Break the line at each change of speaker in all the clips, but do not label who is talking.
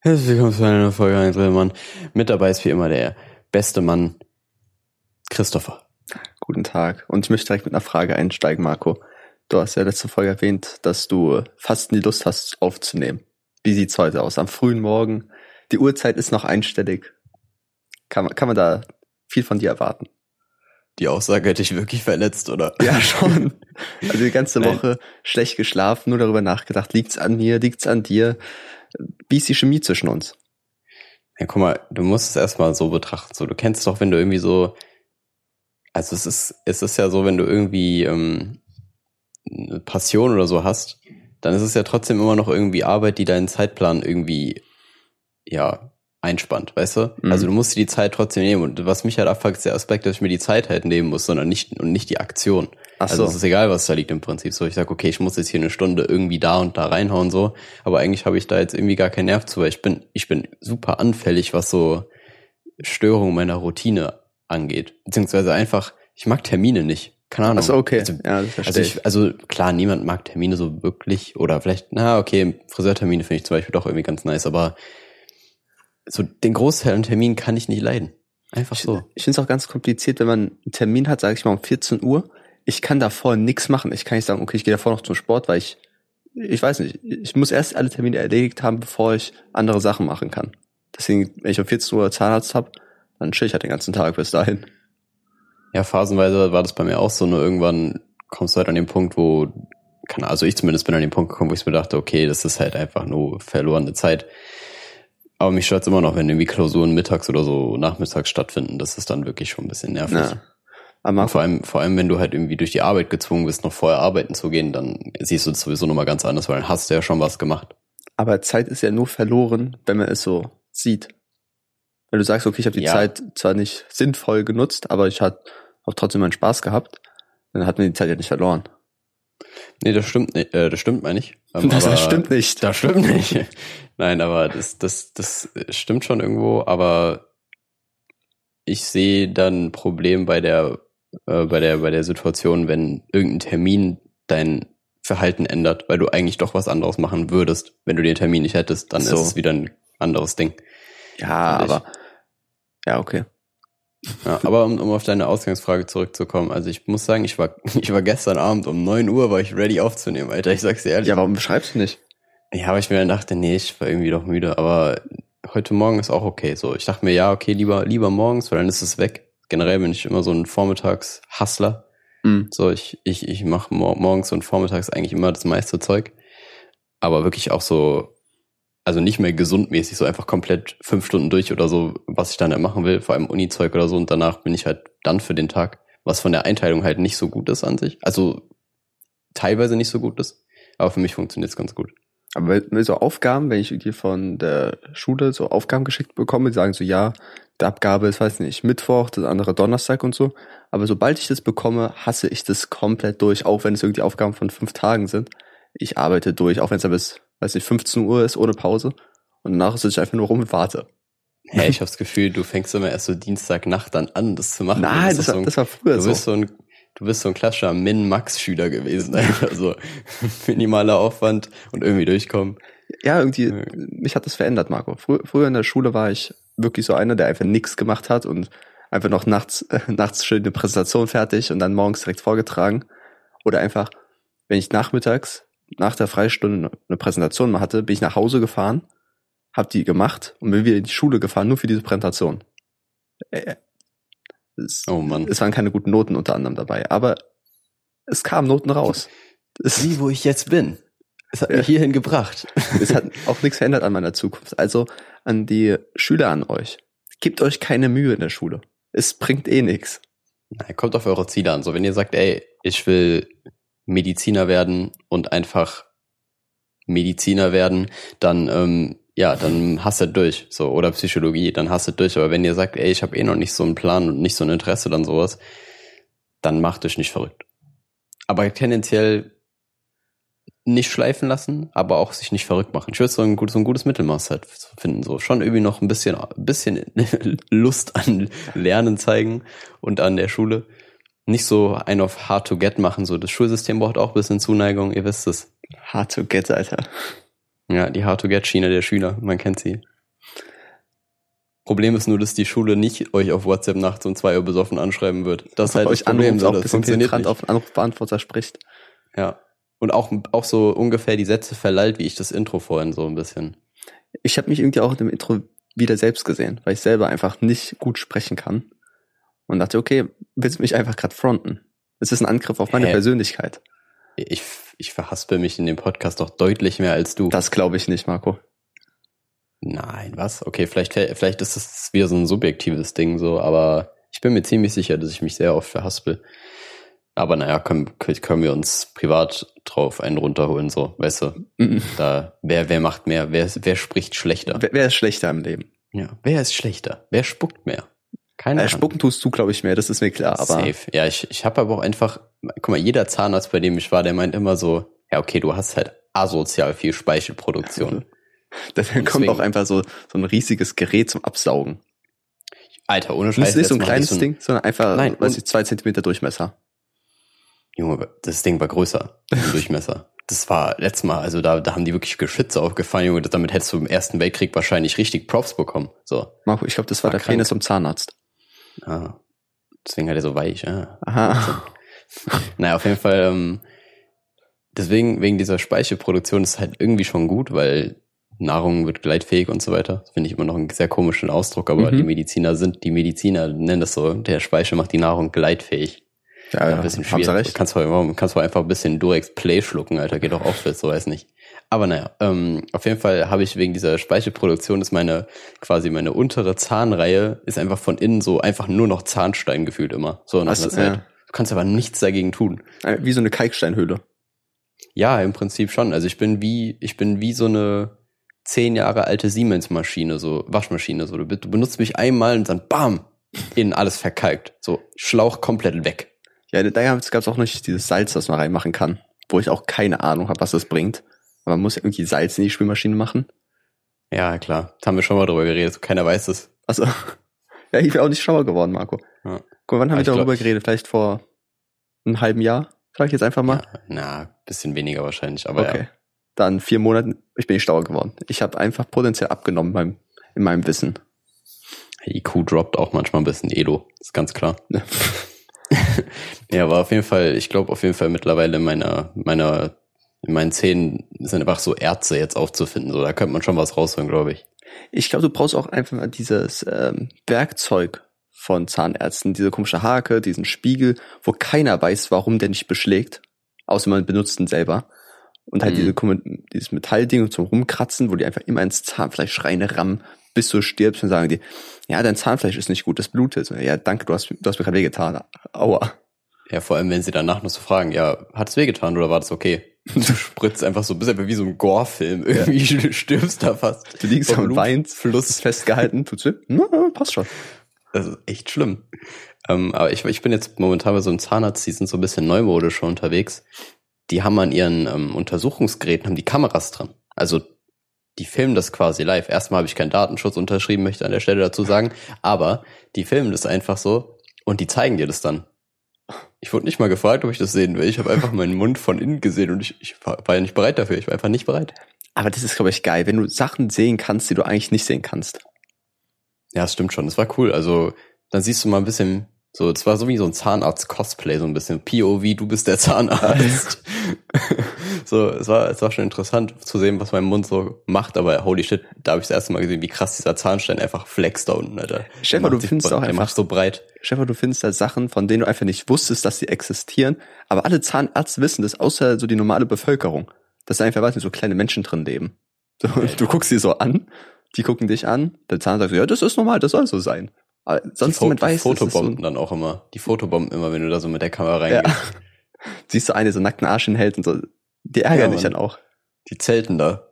Herzlich willkommen zu einer neuen Folge Einzelmann. Mit dabei ist wie immer der beste Mann, Christopher.
Guten Tag. Und ich möchte direkt mit einer Frage einsteigen, Marco. Du hast ja letzte Folge erwähnt, dass du fast nie Lust hast aufzunehmen. Wie sieht's heute aus? Am frühen Morgen. Die Uhrzeit ist noch einstellig. Kann man, kann man da viel von dir erwarten?
Die Aussage hätte ich wirklich verletzt, oder?
Ja, schon. Also die ganze Woche schlecht geschlafen, nur darüber nachgedacht, liegt's an mir, liegt's an dir? Wie ist die Chemie zwischen uns?
Ja, guck mal, du musst es erstmal so betrachten. So, du kennst doch, wenn du irgendwie so, also es ist, es ist ja so, wenn du irgendwie ähm, eine Passion oder so hast, dann ist es ja trotzdem immer noch irgendwie Arbeit, die deinen Zeitplan irgendwie, ja, einspannt, weißt du?
Mhm.
Also du musst dir die Zeit trotzdem nehmen. Und was mich halt abfuckt, ist der Aspekt, dass ich mir die Zeit halt nehmen muss, sondern nicht, und nicht die Aktion.
Ach
Also
so.
es ist egal, was da liegt im Prinzip. So, ich sag, okay, ich muss jetzt hier eine Stunde irgendwie da und da reinhauen, so. Aber eigentlich habe ich da jetzt irgendwie gar keinen Nerv zu, weil ich bin, ich bin super anfällig, was so Störungen meiner Routine angeht. Beziehungsweise einfach, ich mag Termine nicht. Keine Ahnung.
Ach so, okay.
Also,
ja, das verstehe
also
ich.
ich, also klar, niemand mag Termine so wirklich oder vielleicht, na okay, Friseurtermine finde ich zum Beispiel doch irgendwie ganz nice, aber so den Großteil an Terminen kann ich nicht leiden. Einfach so.
Ich finde es auch ganz kompliziert, wenn man einen Termin hat, sage ich mal um 14 Uhr. Ich kann davor nichts machen. Ich kann nicht sagen, okay, ich gehe davor noch zum Sport, weil ich, ich weiß nicht, ich muss erst alle Termine erledigt haben, bevor ich andere Sachen machen kann. Deswegen, wenn ich um 14 Uhr Zahnarzt habe, dann chill ich halt den ganzen Tag bis dahin.
Ja, phasenweise war das bei mir auch so, nur irgendwann kommst du halt an den Punkt, wo, kann, also ich zumindest bin an den Punkt gekommen, wo ich mir dachte, okay, das ist halt einfach nur verlorene Zeit. Aber mich stört's immer noch, wenn irgendwie Klausuren mittags oder so nachmittags stattfinden. Das ist dann wirklich schon ein bisschen nervig.
Ja. Marco,
vor allem, vor allem, wenn du halt irgendwie durch die Arbeit gezwungen bist, noch vorher arbeiten zu gehen, dann siehst du das sowieso nochmal ganz anders, weil dann hast du ja schon was gemacht.
aber Zeit ist ja nur verloren, wenn man es so sieht. Wenn du sagst, okay, ich habe die
Ja.
Zeit zwar nicht sinnvoll genutzt, aber ich habe auch trotzdem meinen Spaß gehabt, dann hat man die Zeit ja nicht verloren.
Nee, das stimmt nicht, äh, das stimmt meine ich. Ähm,
Das
aber-
stimmt nicht.
Das stimmt nicht. Nein, aber das, das, das stimmt schon irgendwo, aber ich sehe dann ein Problem bei der, äh, bei der, bei der Situation, wenn irgendein Termin dein Verhalten ändert, weil du eigentlich doch was anderes machen würdest. Wenn du den Termin nicht hättest, dann
So.
ist es wieder ein anderes Ding.
Ja, aber ja, okay.
Ja, aber um, um auf deine Ausgangsfrage zurückzukommen, also ich muss sagen, ich war, ich war gestern Abend um 9 Uhr, war ich ready aufzunehmen, Alter. Ich sag's dir ehrlich.
Ja, warum beschreibst du nicht?
Ja, aber ich mir dann dachte, nee, ich war irgendwie doch müde, aber heute Morgen ist auch okay. So, ich dachte mir, ja, okay, lieber, lieber morgens, weil dann ist es weg. Generell bin ich immer so ein Vormittags-Hustler.
Hm.
So, ich, ich, ich mache mor morgens und vormittags eigentlich immer das meiste Zeug. Aber wirklich auch so, also nicht mehr gesundmäßig, so einfach komplett fünf Stunden durch oder so, was ich dann halt machen will, vor allem Uni-Zeug oder so. Und danach bin ich halt dann für den Tag, was von der Einteilung halt nicht so gut ist an sich. Also teilweise nicht so gut ist. Aber für mich funktioniert es ganz gut.
Aber so Aufgaben, wenn ich irgendwie von der Schule so Aufgaben geschickt bekomme, die sagen so, ja, die Abgabe ist, weiß nicht, Mittwoch, das andere Donnerstag und so. Aber sobald ich das bekomme, hasse ich das komplett durch, auch wenn es irgendwie Aufgaben von fünf Tagen sind. Ich arbeite durch, auch wenn es dann bis, weiß nicht, 15 Uhr ist, ohne Pause. Und danach sitze ich einfach nur rum und warte.
Hä, ich habe das Gefühl, du fängst immer erst so Dienstagnacht dann an, das zu machen.
Nein,
Du
das
so
war,
ein,
das war früher
du
so.
bist so ein, du bist so ein klassischer Min-Max-Schüler gewesen. Also minimaler Aufwand und irgendwie durchkommen.
Ja, irgendwie, mich hat das verändert, Marco. Frü früher in der Schule war ich wirklich so einer, der einfach nichts gemacht hat und einfach noch nachts, äh, nachts schön eine Präsentation fertig und dann morgens direkt vorgetragen. Oder einfach, wenn ich nachmittags, nach der Freistunde eine Präsentation mal hatte, bin ich nach Hause gefahren, hab die gemacht und bin wieder in die Schule gefahren, nur für diese Präsentation. Äh, Es,
Oh Mann.
es waren keine guten Noten unter anderem dabei, aber es kamen Noten raus.
Wie, wo ich jetzt bin. Es hat
Ja.
mich hierhin gebracht.
es hat auch nichts verändert an meiner Zukunft. Also an die Schüler an euch. Gebt euch keine Mühe in der Schule. Es bringt eh nichts.
Kommt auf eure Ziele an. So, wenn ihr sagt, ey, ich will Mediziner werden und einfach Mediziner werden, dann ähm, ja, dann hast du durch. So, oder Psychologie, dann hast du durch. Aber wenn ihr sagt, ey, ich habe eh noch nicht so einen Plan und nicht so ein Interesse, dann sowas, dann macht euch nicht verrückt. Aber tendenziell nicht schleifen lassen, aber auch sich nicht verrückt machen. Ich würde so ein, gutes- so ein gutes Mittelmaß halt finden. So schon irgendwie noch ein bisschen, ein bisschen Lust an Lernen zeigen und an der Schule. Nicht so ein auf hard to get machen. So das Schulsystem braucht auch ein bisschen Zuneigung. Ihr wisst es.
Hard to get, Alter.
Ja, die hard to get Schiene der Schüler. Man kennt sie. Problem ist nur, dass die Schule nicht euch auf WhatsApp nachts um zwei Uhr besoffen anschreiben wird. Das ist halt
euch
das Problem.
anruft,
So,
auch
das
ein bisschen
funktioniert nicht.
auf Anrufbeantworter spricht.
Ja. Und auch, auch so ungefähr die Sätze verleiht, wie ich das Intro vorhin so ein bisschen.
Ich habe mich irgendwie auch in dem Intro wieder selbst gesehen, weil ich selber einfach nicht gut sprechen kann. Und dachte, okay, willst du mich einfach gerade fronten? Es ist ein Angriff auf meine
Hä?
Persönlichkeit.
Ich, ich verhaspel mich in dem Podcast doch deutlich mehr als du.
Das glaube ich nicht, Marco.
Nein, was? Okay, vielleicht, vielleicht ist das wieder so ein subjektives Ding so, aber ich bin mir ziemlich sicher, dass ich mich sehr oft verhaspel. Aber naja, können, können wir uns privat drauf einen runterholen, so, weißt du?
Mhm.
Da, wer, wer macht mehr? Wer, wer spricht schlechter?
Wer, wer ist schlechter im Leben?
Ja, wer ist schlechter? Wer spuckt mehr? Keine
Äh, spucken tust du, glaube ich, mehr, das ist mir klar. Aber
Safe. Ja, ich, ich habe aber auch einfach, guck mal, jeder Zahnarzt, bei dem ich war, der meint immer so, ja, okay, du hast halt asozial viel Speichelproduktion.
dann kommt
deswegen-
auch einfach so, so ein riesiges Gerät zum Absaugen.
Alter, ohne Scheiß.
Nicht, nicht so ein kleines
so ein-
Ding, sondern einfach,
Nein,
weiß ich, zwei Zentimeter Durchmesser.
Junge, das Ding war größer im Durchmesser. Das war letztes Mal, also da, da haben die wirklich Geschütze aufgefahren, Junge. Damit hättest du im Ersten Weltkrieg wahrscheinlich richtig Props bekommen. So.
Marco, ich glaube, das war
War
der Penis
krank.
zum Zahnarzt.
Ah. Deswegen hat er so weich, ja.
Aha.
Naja, auf jeden Fall, ähm, deswegen, wegen dieser Speichelproduktion ist halt irgendwie schon gut, weil Nahrung wird gleitfähig und so weiter. Das finde ich immer noch einen sehr komischen Ausdruck, aber
Mhm.
die Mediziner sind, die Mediziner nennen das so, der Speichel macht die Nahrung gleitfähig.
Ja,
Ja, ein bisschen schwierig. Kannst du, kannst du einfach ein bisschen Durex Play schlucken, Alter, geht doch auch fit, so weiß nicht. Aber naja, ähm, auf jeden Fall habe ich wegen dieser Speichelproduktion ist meine, quasi meine untere Zahnreihe ist einfach von innen so einfach nur noch Zahnstein gefühlt immer. So nach einer Zeit.
ja.
Du kannst aber nichts dagegen tun.
Äh, Wie so eine Kalksteinhöhle.
Ja, im Prinzip schon. Also ich bin wie, ich bin wie so eine zehn Jahre alte Siemens-Maschine, so Waschmaschine. So, du, du benutzt mich einmal und dann bam, innen alles verkalkt. So, Schlauch komplett weg.
Ja, da gab es auch nicht dieses Salz, das man reinmachen kann, wo ich auch keine Ahnung habe, was das bringt. Aber man muss ja irgendwie Salz in die Spülmaschine machen.
Ja, klar. Das haben wir schon mal drüber geredet. Keiner weiß es.
Also, ja, ich bin auch nicht schlauer geworden, Marco.
Ja.
Guck wann haben wir
ich glaub-
darüber geredet? Vielleicht vor einem halben Jahr? Ich jetzt einfach mal.
Ja, na, bisschen weniger wahrscheinlich, aber
okay.
ja.
Dann vier Monaten, ich bin nicht schlauer geworden. Ich habe einfach potenziell abgenommen beim, in meinem Wissen.
IQ droppt auch manchmal ein bisschen Edo, ist ganz klar.
Ja.
aber auf jeden Fall, ich glaube auf jeden Fall mittlerweile in meiner, meiner, in meinen Zähnen sind einfach so Ärzte jetzt aufzufinden. So, da könnte man schon was rausholen, glaube ich.
Ich glaube, du brauchst auch einfach mal dieses ähm, Werkzeug von Zahnärzten, diese komische Hake, diesen Spiegel, wo keiner weiß, warum der nicht beschlägt, außer man benutzt ihn selber. Und halt
Mhm.
diese, dieses Metallding zum Rumkratzen, wo die einfach immer ins Zahnfleisch reinrammen, bis du stirbst und sagen die, ja, dein Zahnfleisch ist nicht gut, das blutet. Ja, danke, du hast, du hast mir gerade wehgetan. Aua.
Ja, vor allem, wenn sie danach noch so fragen, ja, hat es wehgetan oder war das okay? Du spritzt einfach so, bist einfach wie so ein Gore-Film. Irgendwie du stirbst da fast.
Du liegst am ist festgehalten, tut's weh? Na, passt schon.
Das ist echt schlimm. Ähm, aber ich, ich bin jetzt momentan bei so einem Zahnarzt, die sind so ein bisschen neumodisch schon unterwegs. Die haben an ihren ähm, Untersuchungsgeräten haben die Kameras dran. Also die filmen das quasi live. Erstmal habe ich keinen Datenschutz unterschrieben, möchte an der Stelle dazu sagen. Aber die filmen das einfach so und die zeigen dir das dann. Ich wurde nicht mal gefragt, ob ich das sehen will. Ich habe einfach meinen Mund von innen gesehen und ich, ich war, war ja nicht bereit dafür. Ich war einfach nicht bereit.
Aber das ist, glaube ich, geil, wenn du Sachen sehen kannst, die du eigentlich nicht sehen kannst.
Ja, das stimmt schon. Das war cool. Also, dann siehst du mal ein bisschen, so, es war so wie so ein Zahnarzt-Cosplay, so ein bisschen. POV, du bist der Zahnarzt. so, es war, es war schon interessant zu sehen, was mein Mund so macht, aber holy shit, da habe ich das erste Mal gesehen, wie krass dieser Zahnstein einfach flext da unten, Alter.
Stefan, du findest auch einfach-
so breit.
Stefan, du findest da Sachen, von denen du einfach nicht wusstest, dass sie existieren. Aber alle Zahnärzte wissen das, außer so die normale Bevölkerung. Dass da einfach, weiß nicht, so kleine Menschen drin leben. So, du guckst sie so an, die gucken dich an, der Zahnarzt sagt so, ja, das ist normal, das soll so sein. Aber sonst
die,
niemand
die
weiß, das ist so,
Fotobomben dann auch immer. Die Fotobomben immer, wenn du da so mit der Kamera reingehst.
ja. Siehst du eine so nackten Arsch hinhält und so, die ärgern
Ja,
dich dann auch.
Die zelten da.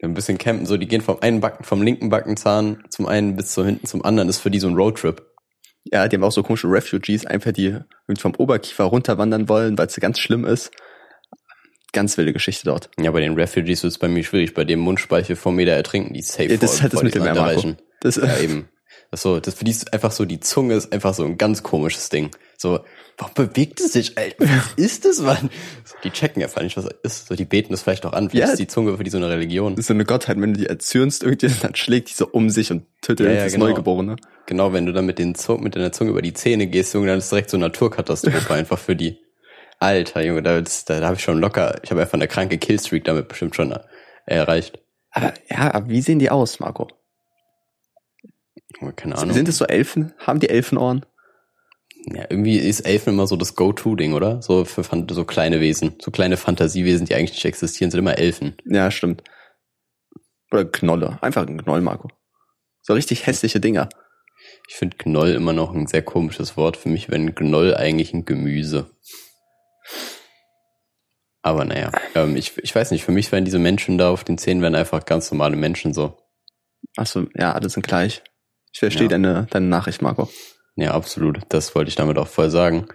Die ein bisschen campen, so, die gehen vom einen Backen, vom linken Backenzahn zum einen bis zu hinten zum anderen, ist für die so ein Roadtrip.
Ja, die haben auch so komische Refugees, einfach die irgendwie vom Oberkiefer runterwandern wollen, weil es ganz schlimm ist. Ganz wilde Geschichte dort.
Ja, bei den Refugees ist es bei mir schwierig. Bei dem Mundspeichel vor mir da ertrinken die safe.
Ja, das
vor-
ist halt das.
Land erreichen.
Das,
Ja, eben. Das so, das für die ist einfach so, die Zunge ist einfach so ein ganz komisches Ding. So, warum bewegt es sich, Alter? Was ist das, Mann? Die checken einfach nicht, was es ist. So, die beten das vielleicht auch an. Vielleicht
Ja.
ist die Zunge für die so eine Religion.
Das ist so eine Gottheit, wenn du die erzürnst, irgendwie, dann schlägt die so um sich und tötet
Ja, ja,
das
genau.
Neugeborene.
Genau, wenn du dann mit, den Zung, mit deiner Zunge über die Zähne gehst, Junge, dann ist direkt so eine Naturkatastrophe einfach für die. Alter, Junge, da, das- da, da habe ich schon locker, ich habe einfach eine kranke Killstreak damit bestimmt schon äh, erreicht.
Aber, ja, aber wie sehen die aus, Marco?
Keine Ahnung.
Sind es so Elfen? Haben die Elfenohren?
Ja, irgendwie ist Elfen immer so das Go-To-Ding, oder? So für so kleine Wesen, so kleine Fantasiewesen, die eigentlich nicht existieren, sind immer Elfen.
Ja, stimmt. Oder Knolle. Einfach ein Knoll, Marco. So richtig hässliche Dinger.
Ich finde Gnoll immer noch ein sehr komisches Wort. Für mich wäre ein Gnoll eigentlich ein Gemüse. Aber naja, ähm, ich, ich weiß nicht, für mich wären diese Menschen da auf den Zähnen wären einfach ganz normale Menschen so.
Achso, ja, alle sind gleich. Ich verstehe
Ja.
deine, deine Nachricht, Marco.
Ja, absolut. Das wollte ich damit auch voll sagen.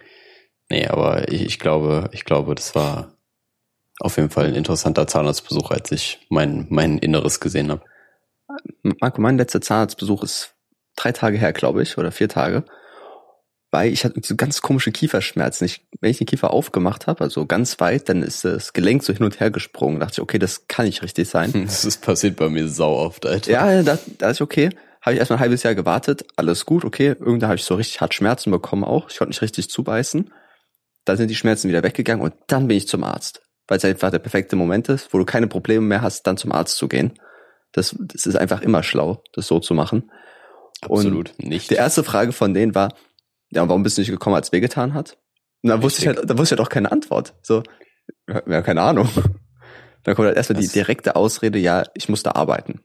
Nee, aber ich, ich glaube, ich glaube, das war auf jeden Fall ein interessanter Zahnarztbesuch, als ich mein, mein Inneres gesehen habe.
Marco, mein letzter Zahnarztbesuch ist drei Tage her, glaube ich, oder vier Tage. Weil ich hatte so ganz komische Kieferschmerzen. Ich, wenn ich den Kiefer aufgemacht habe, also ganz weit, dann ist das Gelenk so hin und her gesprungen. Da dachte ich, okay, das kann nicht richtig sein.
Das ist passiert bei mir sau oft, Alter.
Ja, da, da ist okay. Habe ich erstmal ein halbes Jahr gewartet, alles gut, okay. Irgendwann habe ich so richtig hart Schmerzen bekommen auch. Ich konnte nicht richtig zubeißen. Dann sind die Schmerzen wieder weggegangen und dann bin ich zum Arzt. Weil es einfach der perfekte Moment ist, wo du keine Probleme mehr hast, dann zum Arzt zu gehen. Das, das ist einfach immer schlau, das so zu machen.
Absolut nicht.
Die erste Frage von denen war, ja, warum bist du nicht gekommen, als es wehgetan hat? Und da wusste ich halt, da wusste ich halt auch keine Antwort. So, ja, keine Ahnung. Dann kommt halt erstmal die
Das-
direkte Ausrede, ja, ich musste arbeiten.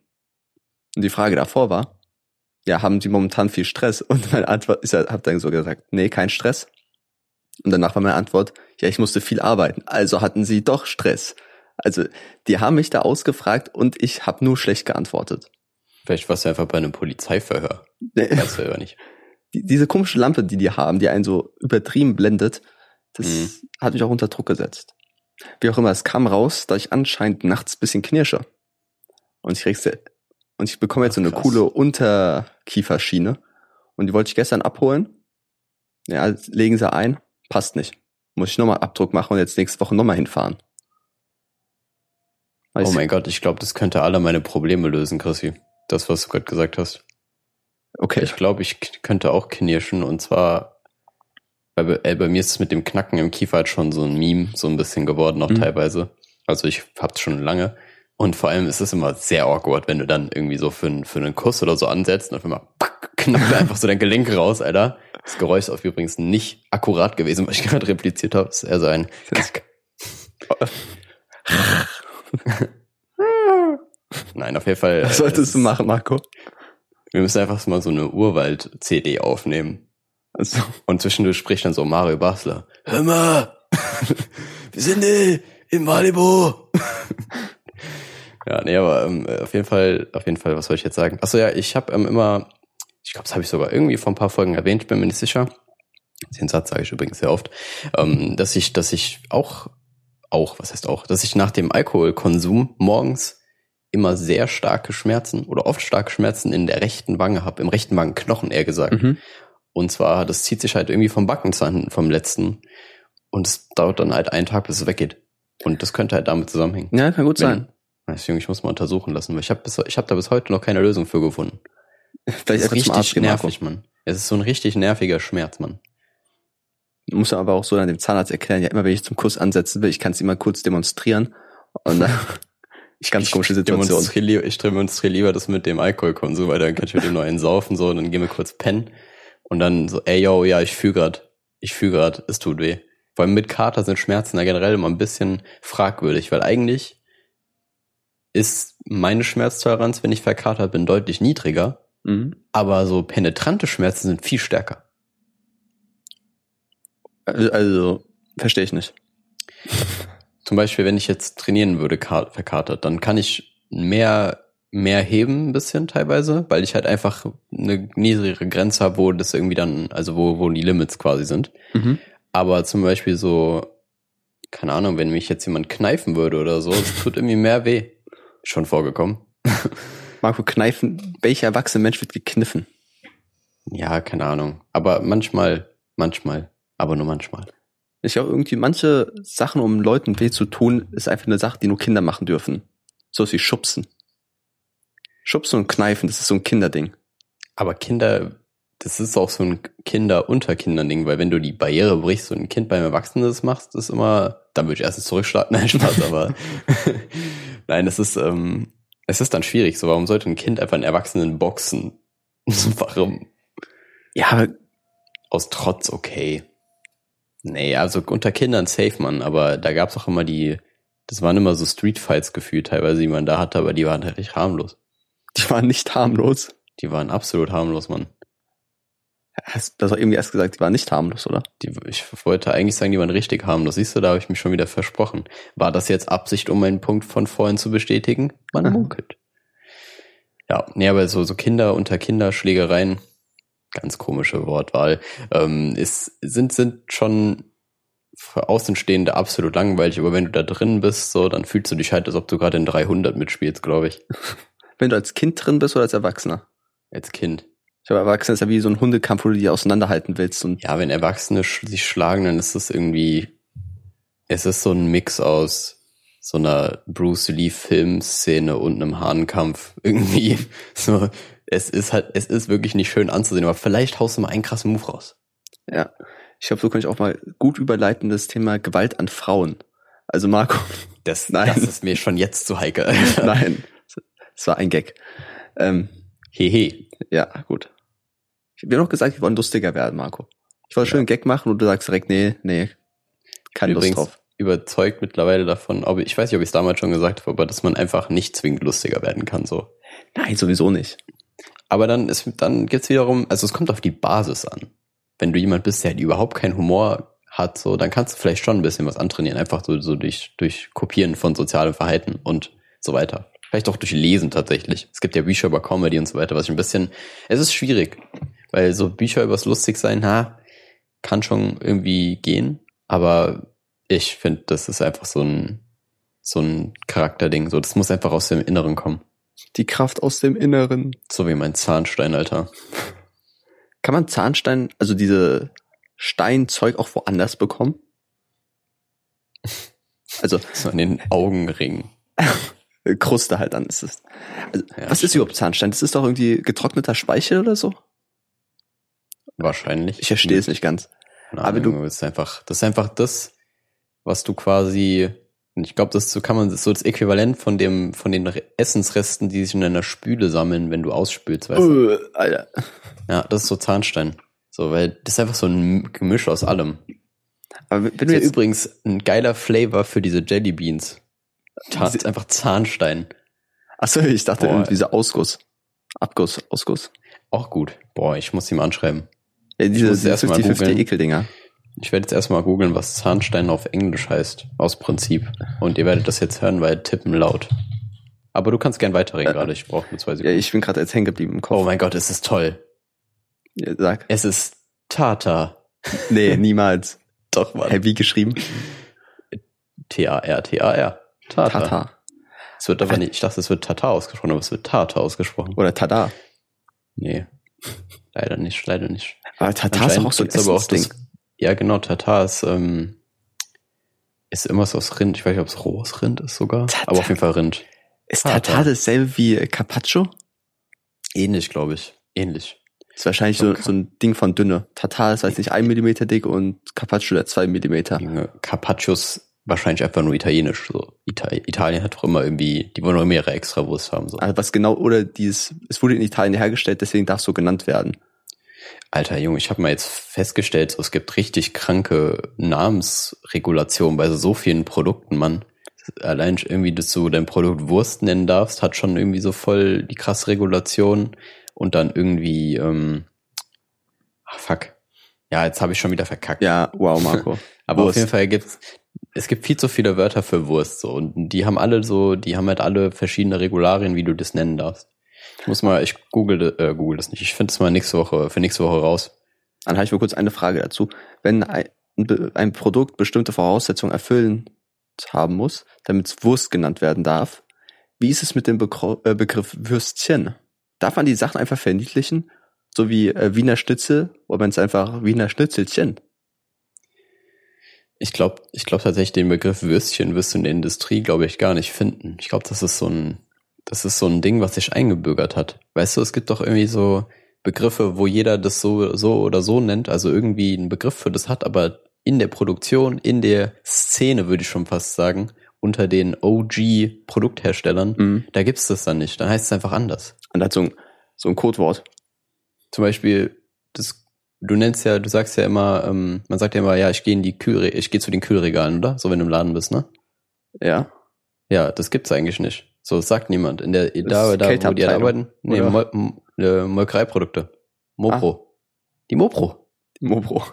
Und die Frage davor war, ja, haben Sie momentan viel Stress? Und meine Antwort ist ja, hab dann so gesagt, nee, kein Stress. Und danach war meine Antwort, ja, ich musste viel arbeiten. Also hatten Sie doch Stress. Also, die haben mich da ausgefragt und ich habe nur schlecht geantwortet.
Vielleicht warst du einfach bei einem Polizeiverhör.
Nee.
Weißt du ja nicht.
die, diese komische Lampe, die die haben, die einen so übertrieben blendet, das
Mhm.
hat mich auch unter Druck gesetzt. Wie auch immer, es kam raus, da ich anscheinend nachts bisschen knirsche. Und ich kriegste, und ich bekomme jetzt so
Ach,
eine
krass.
coole Unterkieferschiene. Und die wollte ich gestern abholen. Ja, legen sie ein, passt nicht. Muss ich nochmal Abdruck machen und jetzt nächste Woche nochmal hinfahren. Weiß
Oh mein Gott, ich glaube, das könnte alle meine Probleme lösen, Chrissy. Das, was du gerade gesagt hast.
okay.
Ich glaube, ich könnte auch knirschen und zwar, bei, äh, bei mir ist es mit dem Knacken im Kiefer halt schon so ein Meme, so ein bisschen geworden, auch
Mhm.
teilweise. Also ich hab's schon lange. Und vor allem ist es immer sehr awkward, wenn du dann irgendwie so für, einen- für einen Kuss oder so ansetzt und auf einmal pack, knackt einfach so dein Gelenk raus, Alter. Das Geräusch ist auf übrigens nicht akkurat gewesen, was ich gerade repliziert habe. Es ist eher so ein Kack. Nein, auf jeden Fall.
Was
äh,
solltest du
es-
machen, Marco?
Wir müssen einfach mal so eine Urwald-CD aufnehmen.
Also,
Und zwischendurch spricht dann so Mario Basler. Hör mal! Wir sind äh, in Malibu! Ja, nee, aber ähm, auf jeden Fall, auf jeden Fall, was soll ich jetzt sagen? Achso, ja, ich habe ähm, immer, ich glaube, das habe ich sogar irgendwie vor ein paar Folgen erwähnt, ich bin mir nicht sicher. Den Satz sage ich übrigens sehr oft, ähm, dass ich, dass ich auch, auch, was heißt auch, dass ich nach dem Alkoholkonsum morgens immer sehr starke Schmerzen oder oft starke Schmerzen in der rechten Wange habe, im rechten Wangenknochen eher gesagt.
mhm.
Und zwar, das zieht sich halt irgendwie vom Backenzahn vom letzten. Und es dauert dann halt einen Tag, bis es weggeht. Und das könnte halt damit zusammenhängen.
ja, kann gut
Wenn-
sein.
Deswegen, ich muss mal untersuchen lassen, weil ich habe ich hab da bis heute noch keine Lösung für gefunden.
Vielleicht
Das ist richtig nervig, Mann. Es ist so ein richtig nerviger Schmerz, Mann.
muss man aber auch so dann dem Zahnarzt erklären, ja, immer wenn ich zum Kuss ansetzen will, ich kann es immer kurz demonstrieren. Und dann, ich ganz komische Situation.
Demonstriere, lieber- ich demonstriere lieber das mit dem Alkoholkonsum, weil dann kann ich mit dem einen saufen, so, und dann gehen wir kurz pennen. Und dann so, ey, yo, ja, ich fühl grad. Ich fühl grad, es tut weh. Vor allem mit Kater sind Schmerzen ja generell immer ein bisschen fragwürdig, weil eigentlich ist meine Schmerztoleranz, wenn ich verkatert bin, deutlich niedriger.
Mhm.
Aber so penetrante Schmerzen sind viel stärker.
Also, also, verstehe ich nicht.
Zum Beispiel, wenn ich jetzt trainieren würde, ka- verkatert, dann kann ich mehr, mehr heben ein bisschen teilweise, weil ich halt einfach eine niedrigere Grenze habe, wo das irgendwie dann, also wo, wo die Limits quasi sind.
Mhm.
Aber zum Beispiel so, keine Ahnung, wenn mich jetzt jemand kneifen würde oder so, das tut irgendwie mehr weh. Schon vorgekommen.
Marco, kneifen, welcher erwachsene Mensch wird gekniffen?
Ja, keine Ahnung. Aber manchmal, manchmal. Aber nur manchmal.
Ich glaube, irgendwie manche Sachen, um Leuten weh zu tun, ist einfach eine Sache, die nur Kinder machen dürfen. So wie Schubsen. Schubsen und Kneifen, das ist so ein Kinderding.
Aber Kinder, das ist auch so ein Kinder unter Kindern Ding, weil wenn du die Barriere brichst und ein Kind beim Erwachsenen das machst, ist immer, dann würde ich erstens zurückschlagen. Nein, Spaß, aber nein, es ist, ähm, es ist dann schwierig. So, warum sollte ein Kind einfach einen Erwachsenen boxen? warum?
Ja,
Aus Trotz okay. Nee, also unter Kindern safe man, aber da gab's auch immer die, das waren immer so Streetfights gefühlt teilweise, die man da hatte, aber die waren halt nicht harmlos.
die waren nicht harmlos.
Die waren absolut harmlos, Mann.
Hast das auch irgendwie erst gesagt, die waren nicht harmlos, oder?
Die, ich wollte eigentlich sagen, die waren richtig harmlos. Siehst du, da habe ich mich schon wieder versprochen. War das jetzt Absicht, um meinen Punkt von vorhin zu bestätigen? Man
Mhm.
munkelt. Ja, nee, aber so, so Kinder unter Kinderschlägereien, ganz komische Wortwahl, ähm, ist, sind, sind schon für Außenstehende absolut langweilig, aber wenn du da drin bist, so, dann fühlst du dich halt, als ob du gerade in 300 mitspielst, glaube ich,
Wenn du als Kind drin bist oder als Erwachsener.
als Kind.
Ich glaube, Erwachsener ist ja wie so ein Hundekampf, wo du die auseinanderhalten willst. Und
Ja, wenn Erwachsene sich schlagen, dann ist es irgendwie, es ist so ein Mix aus so einer Bruce Lee Filmszene und einem Hahnkampf irgendwie. So, es ist halt, es ist wirklich nicht schön anzusehen, aber vielleicht haust du mal einen krassen Move raus.
ja, ich glaube, so kann ich auch mal gut überleiten das Thema Gewalt an Frauen. Also Marco,
Das,
Nein.
das ist mir schon jetzt zu heikel.
nein, das war ein Gag. Ähm,
Hehe.
ja, gut. Ich habe noch gesagt, wir wollen lustiger werden, Marco. Ich wollte schon einen Gag machen und du sagst direkt, nee, nee, keine
Übrigens
Lust drauf.
überzeugt mittlerweile davon, ob ich weiß nicht, ob ich es damals schon gesagt habe, aber dass man einfach nicht zwingend lustiger werden kann, so.
Nein, sowieso nicht.
Aber dann ist, dann gibt's wiederum, also es kommt auf die Basis an. Wenn du jemand bist, der halt überhaupt keinen Humor hat, so, dann kannst du vielleicht schon ein bisschen was antrainieren, einfach so, so durch, durch Kopieren von sozialem Verhalten und so weiter. Vielleicht auch durch Lesen tatsächlich. Es gibt ja Bücher über Comedy und so weiter, was ich ein bisschen, es ist schwierig, weil so Bücher übers Lustigsein, ha, kann schon irgendwie gehen, aber ich finde, das ist einfach so ein, so ein Charakterding, so, das muss einfach aus dem Inneren kommen.
Die Kraft aus dem Inneren.
So wie mein Zahnstein, Alter.
Kann man Zahnstein, also diese Steinzeug auch woanders bekommen? Also
So an den Augenringen.
Kruste halt dann ist es. Also,
Ja,
was ist
stimmt.
überhaupt Zahnstein? Das ist doch irgendwie getrockneter Speichel oder so?
Wahrscheinlich.
Ich verstehe es nicht ganz.
Keine
aber du-
das ist einfach, das ist einfach das, was du quasi, ich glaube, das so kann man, das ist so das Äquivalent von dem, von den Re- Essensresten, die sich in einer Spüle sammeln, wenn du ausspülst, weißt du?
Äh, Alter.
Ja, das ist so Zahnstein. So, weil das ist einfach so ein Gemisch aus allem.
Aber wenn
Das
du
ist ja
jetzt,
übrigens ein geiler Flavor für diese Jelly Beans. Das ist einfach Zahnstein.
achso, ich dachte
Boah.
irgendwie dieser Ausguss. Abguss, Ausguss.
Auch gut. Boah, ich muss ihm anschreiben.
Ja, diese,
muss
diese
erst mal
50-50
googeln.
Ekeldinger.
Ich werde jetzt erstmal googeln, was Zahnstein auf Englisch heißt, aus Prinzip. Und ihr werdet das jetzt hören, weil tippen laut. Aber du kannst gern weiterreden
Äh,
gerade, ich brauche nur zwei
Ja,
Sekunden.
ich bin gerade jetzt hängen geblieben im Kopf.
oh mein Gott, es ist toll.
Ja, sag.
Es ist Tata.
Nee, niemals.
Doch, Mann.
Hä, wie geschrieben?
T-A-R-T-A-R. Tata.
Tata.
Es wird aber nicht, ich dachte, es wird Tata ausgesprochen, aber es wird Tata ausgesprochen.
Oder Tada.
Nee. Leider nicht, leider nicht.
Aber Tata ist auch so ein
aber auch das, Ja, genau, Tata ist, ähm, ist irgendwas aus Rind. Ich weiß nicht, ob es rohes Rind ist sogar.
Tata.
Aber auf jeden Fall Rind.
Ist
Tata.
Tata dasselbe wie Carpaccio?
Ähnlich, glaube ich. Ähnlich.
Ist wahrscheinlich so, so ein Ding von dünne. Tata ist, weiß nicht, ein Millimeter dick und Carpaccio der zwei Millimeter.
Junge, Carpaccios wahrscheinlich einfach nur italienisch. So. Ita Italien hat doch immer irgendwie, die wollen noch mehr extra Wurst haben. So.
Also was genau, oder dieses, es wurde in Italien hergestellt, deswegen darf es so genannt werden.
Alter Junge, ich habe mal jetzt festgestellt, so, es gibt richtig kranke Namensregulationen bei so vielen Produkten, Mann. Allein irgendwie, dass du dein Produkt Wurst nennen darfst, hat schon irgendwie so voll die krasse Regulation und dann irgendwie, ähm, ach fuck. Ja, jetzt habe ich schon wieder verkackt.
Ja, wow, Marco.
Aber
Wurst.
auf jeden Fall gibt's, es gibt viel zu viele Wörter für Wurst, so. Und die haben alle so, die haben halt alle verschiedene Regularien, wie du das nennen darfst. Ich muss mal, ich google, äh, google das nicht. Ich finde es mal nächste Woche, für nächste Woche raus.
Dann habe ich mal kurz eine Frage dazu. Wenn ein, ein Produkt bestimmte Voraussetzungen erfüllen haben muss, damit es Wurst genannt werden darf, wie ist es mit dem Begr äh, Begriff Würstchen? Darf man die Sachen einfach verniedlichen? So wie äh, Wiener Schnitzel, oder man es einfach Wiener Schnitzelchen?
Ich glaube, ich glaube tatsächlich, den Begriff Würstchen wirst du in der Industrie, glaube ich, gar nicht finden. Ich glaube, das ist so ein, das ist so ein Ding, was sich eingebürgert hat. Weißt du, es gibt doch irgendwie so Begriffe, wo jeder das so, so oder so nennt, also irgendwie einen Begriff für das hat, aber in der Produktion, in der Szene, würde ich schon fast sagen, unter den OG-Produktherstellern,
Mhm.
da gibt's das dann nicht. Dann heißt es einfach anders.
Und hat so ein, so ein Codewort.
Zum Beispiel, das, du nennst ja, du sagst ja immer, ähm, man sagt ja immer, ja, ich gehe in die Kühlre ich gehe zu den Kühlregalen, oder? So wenn du im Laden bist, ne?
Ja.
Ja, das gibt's eigentlich nicht. So, das sagt niemand. In der, da, da, wo die arbeiten, nee,
oder?
Mol M- äh, Molkereiprodukte. Mopro. Die Mopro.
Mobro.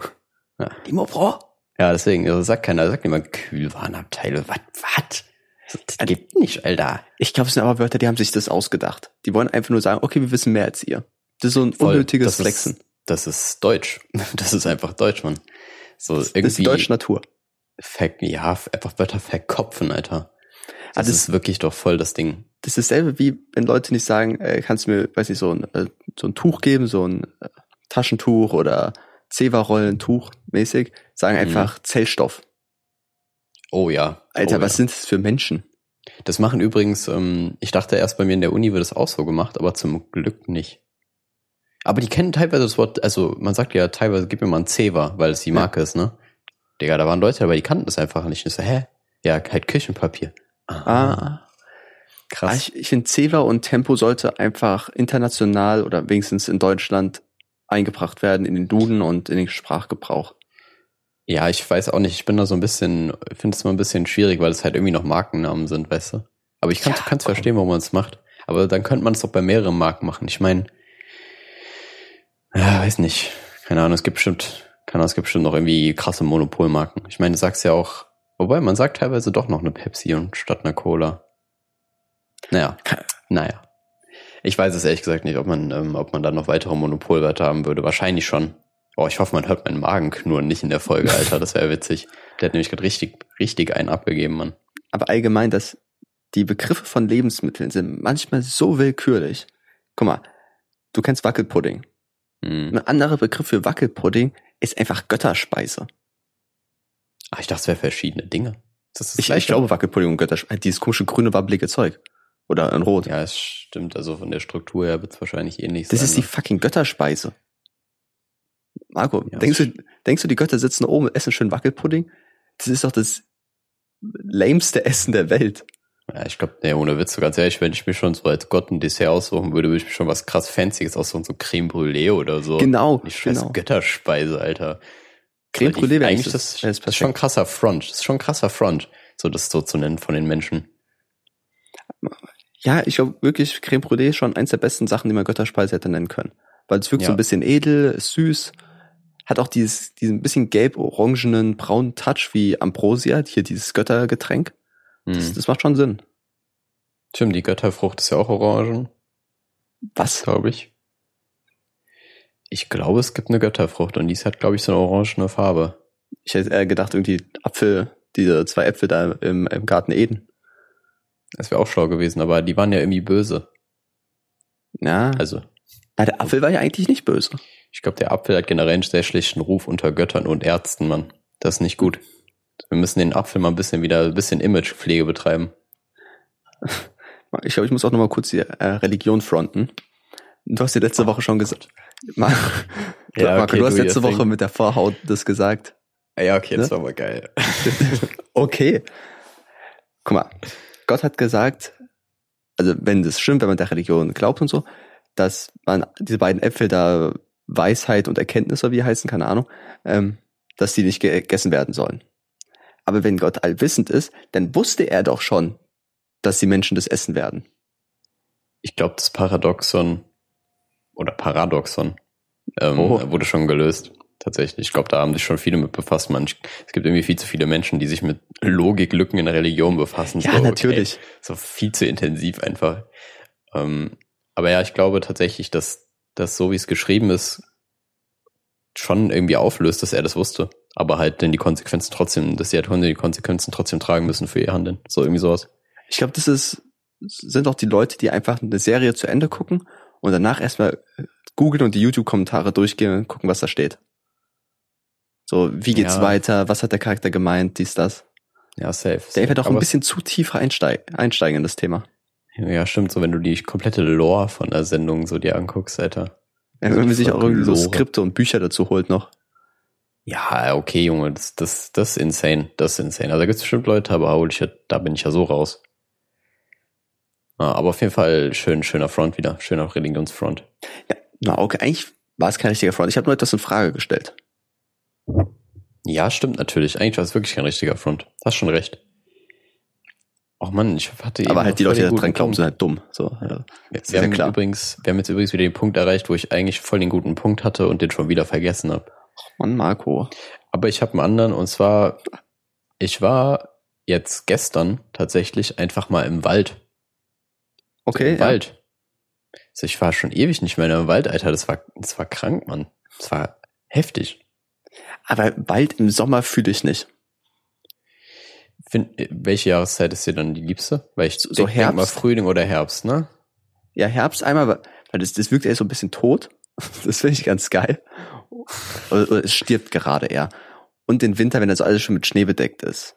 Ja, die Mopro. Ja, deswegen, also sagt keiner, sagt niemand Kühlwarenabteile. Was, was? Das gibt nicht, Alter.
Ich glaube, es sind aber Wörter, die haben sich das ausgedacht. Die wollen einfach nur sagen, okay, wir wissen mehr als ihr. Das ist so ein
Voll.
unnötiges Flexen.
Ist, das ist Deutsch. Das ist einfach Deutsch, Mann. So,
Das ist
irgendwie.
die deutsche Natur.
Ver ja, einfach Wörter verkopfen, Alter.
Ah,
Das,
das-
ist wirklich doch voll das Ding.
Das ist dasselbe wie, wenn Leute nicht sagen, äh, kannst du mir, weiß nicht, so ein, äh, so ein Tuch geben, so ein äh, Taschentuch oder Zewa-Rollentuch mäßig, sagen einfach Zellstoff.
Oh ja.
Alter,
oh,
was
ja.
sind das für Menschen?
Das machen übrigens, ähm, ich dachte erst bei mir in der Uni wird das auch so gemacht, aber zum Glück nicht. Aber die kennen teilweise das Wort, also man sagt ja teilweise, gib mir mal ein Zewa, weil es die
Ja.
Marke ist, ne? Digga, da waren Leute dabei, die kannten das einfach nicht. Ich so, hä? Ja, halt Küchenpapier.
Ah.
krass.
Ah, Ich, ich finde, Zewa und Tempo sollte einfach international oder wenigstens in Deutschland eingebracht werden in den Duden und in den Sprachgebrauch.
ja, ich weiß auch nicht, ich bin da so ein bisschen, finde es mal ein bisschen schwierig, weil es halt irgendwie noch Markennamen sind, weißt du? Aber ich kann
Ja,
kann's
komm.
verstehen, warum man es macht. Aber dann könnte man es doch bei mehreren Marken machen. Ich meine, ja, weiß nicht. Keine Ahnung, es gibt bestimmt, keine Ahnung, es gibt bestimmt noch irgendwie krasse Monopolmarken. Ich meine, du sagst ja auch, wobei man sagt teilweise doch noch eine Pepsi und statt einer Cola. Naja, naja. Ich weiß es ehrlich gesagt nicht, ob man, ähm, ob man da noch weitere Monopolwörter haben würde. Wahrscheinlich schon. Oh, ich hoffe, man hört meinen Magen knurren nicht in der Folge, Alter. Das wäre witzig. Der hat nämlich gerade richtig, richtig einen abgegeben, Mann.
Aber allgemein, dass die Begriffe von Lebensmitteln sind manchmal so willkürlich. Guck mal, du kennst Wackelpudding.
Hm.
Ein anderer Begriff für Wackelpudding ist einfach Götterspeise.
Ach, ich dachte, es wäre verschiedene Dinge. Das ist
Ich, ich glaube Wackelpudding und Götterspeise, dieses komische grüne wabbelige Zeug. Oder in Rot.
Ja, es stimmt. Also von der Struktur her wird es wahrscheinlich ähnlich
das
sein.
ist die
ne?
fucking Götterspeise. Marco,
Ja,
denkst,
das
du, denkst du, die Götter sitzen oben und essen schön Wackelpudding? Das ist doch das lameste Essen der Welt.
Ja, ich glaube, nee, ohne Witz, so ganz ehrlich, wenn ich mir schon so als Gott ein Dessert aussuchen würde, würde ich mir schon was krass Fancyes aussuchen, so Creme Brûlée oder so.
Genau,
scheiß
genau.
Götterspeise, Alter.
Creme Brûlée wäre
eigentlich
das,
das, ist schon krasser Front. Das ist schon krasser Front, so das so zu nennen von den Menschen.
Ja, ich glaube wirklich, Creme Brûlée ist schon eins der besten Sachen, die man Götterspeise hätte nennen können. Weil es wirkt so
Ja.
ein bisschen edel, süß, hat auch dieses, diesen bisschen gelb-orangenen, braunen Touch wie Ambrosia, hier dieses Göttergetränk. Das,
Hm.
das macht schon Sinn.
Stimmt, die Götterfrucht ist ja auch orangen,
Was?
glaube ich. Ich glaube, es gibt eine Götterfrucht und die hat, glaube ich, so eine orangene Farbe.
Ich hätte eher gedacht, irgendwie Apfel, diese zwei Äpfel da im, im Garten Eden.
Das wäre auch schlau gewesen, aber die waren ja irgendwie böse.
Ja,
Also,
Na, der Apfel war ja eigentlich nicht böse.
ich glaube, der Apfel hat generell einen sehr schlechten Ruf unter Göttern und Ärzten, Mann. Das ist nicht gut. Wir müssen den Apfel mal ein bisschen wieder, ein bisschen Imagepflege betreiben.
Ich glaube, ich muss auch noch mal kurz die äh, Religion fronten. Du hast ja letzte Woche schon gesagt. Mar
Ja,
Marco,
okay,
du hast letzte Woche
thing.
mit der Vorhaut das gesagt.
Ja, okay,
das
war mal geil.
Okay. Guck mal, Gott hat gesagt, also wenn das stimmt, wenn man der Religion glaubt und so, dass man diese beiden Äpfel da Weisheit und Erkenntnis, oder wie heißen, keine Ahnung, ähm, dass die nicht gegessen werden sollen. Aber wenn Gott allwissend ist, dann wusste er doch schon, dass die Menschen das essen werden.
Ich glaube, das Paradoxon oder Paradoxon ähm,
Oh.
wurde schon gelöst. Tatsächlich. Ich glaube, da haben sich schon viele mit befasst. Man, es gibt irgendwie viel zu viele Menschen, die sich mit Logiklücken in der Religion befassen.
Ja,
so, okay,
natürlich.
so viel zu intensiv einfach. Ähm, aber ja, ich glaube tatsächlich, dass das so wie es geschrieben ist, schon irgendwie auflöst, dass er das wusste. Aber halt denn die Konsequenzen trotzdem, dass die Atomen die Konsequenzen trotzdem tragen müssen für ihr Handeln. So irgendwie sowas.
Ich glaube, das ist, sind auch die Leute, die einfach eine Serie zu Ende gucken und danach erstmal googeln und die YouTube-Kommentare durchgehen und gucken, was da steht. So, wie geht's
Ja.
weiter? Was hat der Charakter gemeint? Dies, das.
Ja, safe.
Der wird auch ein bisschen zu tief einsteig einsteigen in das Thema.
Ja, stimmt, so wenn du die komplette Lore von der Sendung so dir anguckst, Alter.
Ja, wenn man sich auch irgendwie so. Skripte und Bücher dazu holt noch.
Ja, okay, Junge, das, das, das ist insane. Das ist insane. Also da gibt's bestimmt Leute, aber hol ich, ja- da bin ich ja so raus. Ah, aber auf jeden Fall schön, schöner Front wieder. Schöner Religionsfront.
Na, okay, eigentlich war es kein richtiger Front. Ich habe nur etwas in Frage gestellt.
Ja, stimmt natürlich. Eigentlich war es wirklich kein richtiger Front. Hast schon recht. Och Mann, ich hatte eben
Aber halt die Leute, die dran glauben, sind halt dumm. So, ja.
Wir, wir, haben
klar.
übrigens, wir haben jetzt übrigens wieder den Punkt erreicht, wo ich eigentlich voll den guten Punkt hatte und den schon wieder vergessen habe.
Mann, Marco.
Aber ich habe einen anderen und zwar, ich war jetzt gestern tatsächlich einfach mal im Wald.
Okay,
Im
ja.
Wald. Also ich war schon ewig nicht mehr im Wald, Alter. Das war, das war krank, Mann. Das war heftig.
aber Wald im Sommer fühle ich nicht.
Find, welche Jahreszeit ist dir dann die liebste? Weil ich
So-
so
so
denk, denk mal
Herbst?
Frühling oder Herbst, ne?
Ja, Herbst einmal, weil das, das wirkt eher so ein bisschen tot. Das finde ich ganz geil. Oder, oder es stirbt gerade eher. Und den Winter, wenn das alles schon mit Schnee bedeckt ist.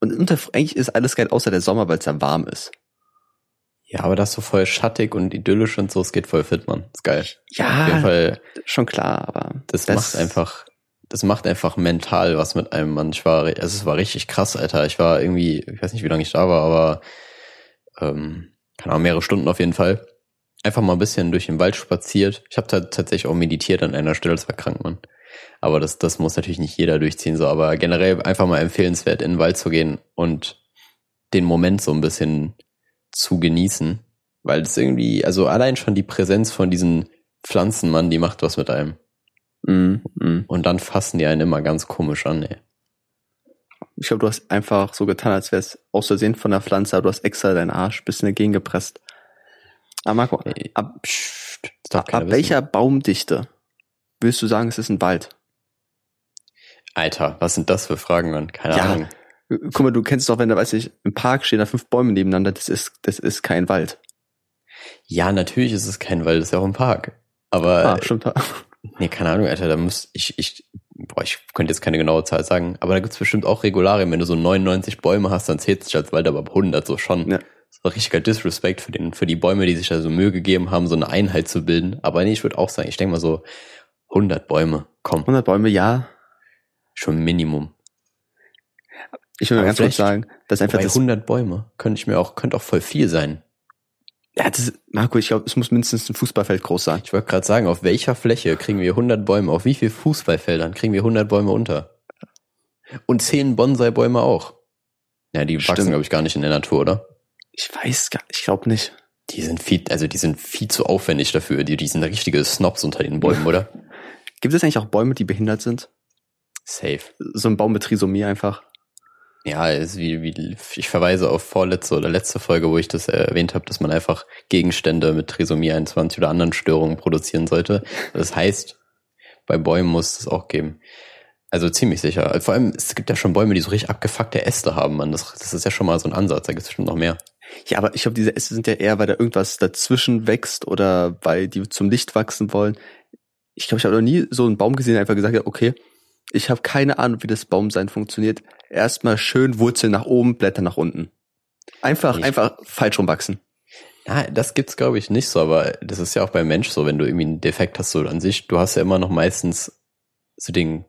Und unter, eigentlich ist alles geil, außer der Sommer, weil es ja warm ist.
Ja, aber das ist so voll schattig und idyllisch und so, es geht voll fit, Mann. Ist geil. Auf jeden
Ja,
Fall,
schon klar, aber
das, macht einfach, das macht einfach mental was mit einem Mann. Ich war, also es war richtig krass, Alter. Ich war irgendwie, ich weiß nicht, wie lange ich da war, aber ähm, keine Ahnung, mehrere Stunden auf jeden Fall. Einfach mal ein bisschen durch den Wald spaziert. Ich habe tatsächlich auch meditiert an einer Stelle, das war krank, Mann. Aber das, das muss natürlich nicht jeder durchziehen, so, aber generell einfach mal empfehlenswert, in den Wald zu gehen und den Moment so ein bisschen zu genießen. Weil das irgendwie, also allein schon die Präsenz von diesen Pflanzen, Mann, die macht was mit einem.
Mm, mm.
Und dann fassen die einen immer ganz komisch an, ey.
Ich glaube, du hast einfach so getan, als wäre es aus Versehen von der Pflanze, aber du hast extra deinen Arsch ein bisschen dagegen gepresst. Aber Marco,
Ey,
ab,
keiner
ab
wissen.
welcher Baumdichte würdest du sagen, es ist ein Wald?
Alter, was sind das für Fragen, Mann? Keine
Ja.
Ahnung.
Guck mal, du kennst doch, wenn da, weiß ich, im Park stehen da fünf Bäume nebeneinander, das ist, das ist kein Wald.
Ja, natürlich ist es kein Wald, das ist ja auch ein Park. Aber,
Ah, stimmt.
Nee, keine Ahnung, Alter, da muss ich, ich, boah, ich könnte jetzt keine genaue Zahl sagen, aber da gibt's bestimmt auch Regularien, wenn du so 99 Bäume hast, dann zählt es sich als Wald, aber ab 100 so schon.
Ja.
So richtiger Disrespect für den, für die Bäume, die sich da so Mühe gegeben haben, so eine Einheit zu bilden. Aber nee, ich würde auch sagen, ich denke mal so 100 Bäume, komm,
100 Bäume, ja.
schon Minimum.
Ich will mal ganz kurz sagen, dass einfach
Bei
das,
100 Bäume könnte ich mir auch, könnte auch voll viel sein.
Ja, das, Marco, ich glaube, es muss mindestens ein Fußballfeld groß sein.
Ich wollte gerade sagen, auf welcher Fläche kriegen wir 100 Bäume? Auf wie viel Fußballfeldern kriegen wir 100 Bäume unter? Und 10 Bonsai-Bäume auch. Ja, die wachsen,
Stimmt.
glaube ich, gar nicht in der Natur, oder?
Ich weiß gar ich glaube nicht.
Die sind viel, also die sind viel zu aufwendig dafür. Die, die sind richtige Snobs unter den Bäumen, oder?
Gibt es eigentlich auch Bäume, die behindert sind?
Safe.
So ein Baum mit Trisomie einfach.
Ja, ist wie, wie, ich verweise auf vorletzte oder letzte Folge, wo ich das äh, erwähnt habe, dass man einfach Gegenstände mit Trisomie 21 oder anderen Störungen produzieren sollte. Das heißt, bei Bäumen muss es auch geben. Also ziemlich sicher. Vor allem, es gibt ja schon Bäume, die so richtig abgefuckte Äste haben, man. Das, das ist ja schon mal so ein Ansatz. Da gibt es bestimmt noch mehr.
Ja, aber ich glaube, diese Äste sind ja eher, weil da irgendwas dazwischen wächst oder weil die zum Licht wachsen wollen. Ich glaube, ich habe noch nie so einen Baum gesehen, der einfach gesagt hat, okay, ich habe keine Ahnung, wie das Baumsein funktioniert. Erstmal schön Wurzeln nach oben, Blätter nach unten. Einfach,
Ich-
einfach falsch rumwachsen.
Ja, das gibt's glaube ich nicht so, aber das ist ja auch beim Mensch so, wenn du irgendwie einen Defekt hast, so an sich, du hast ja immer noch meistens so den,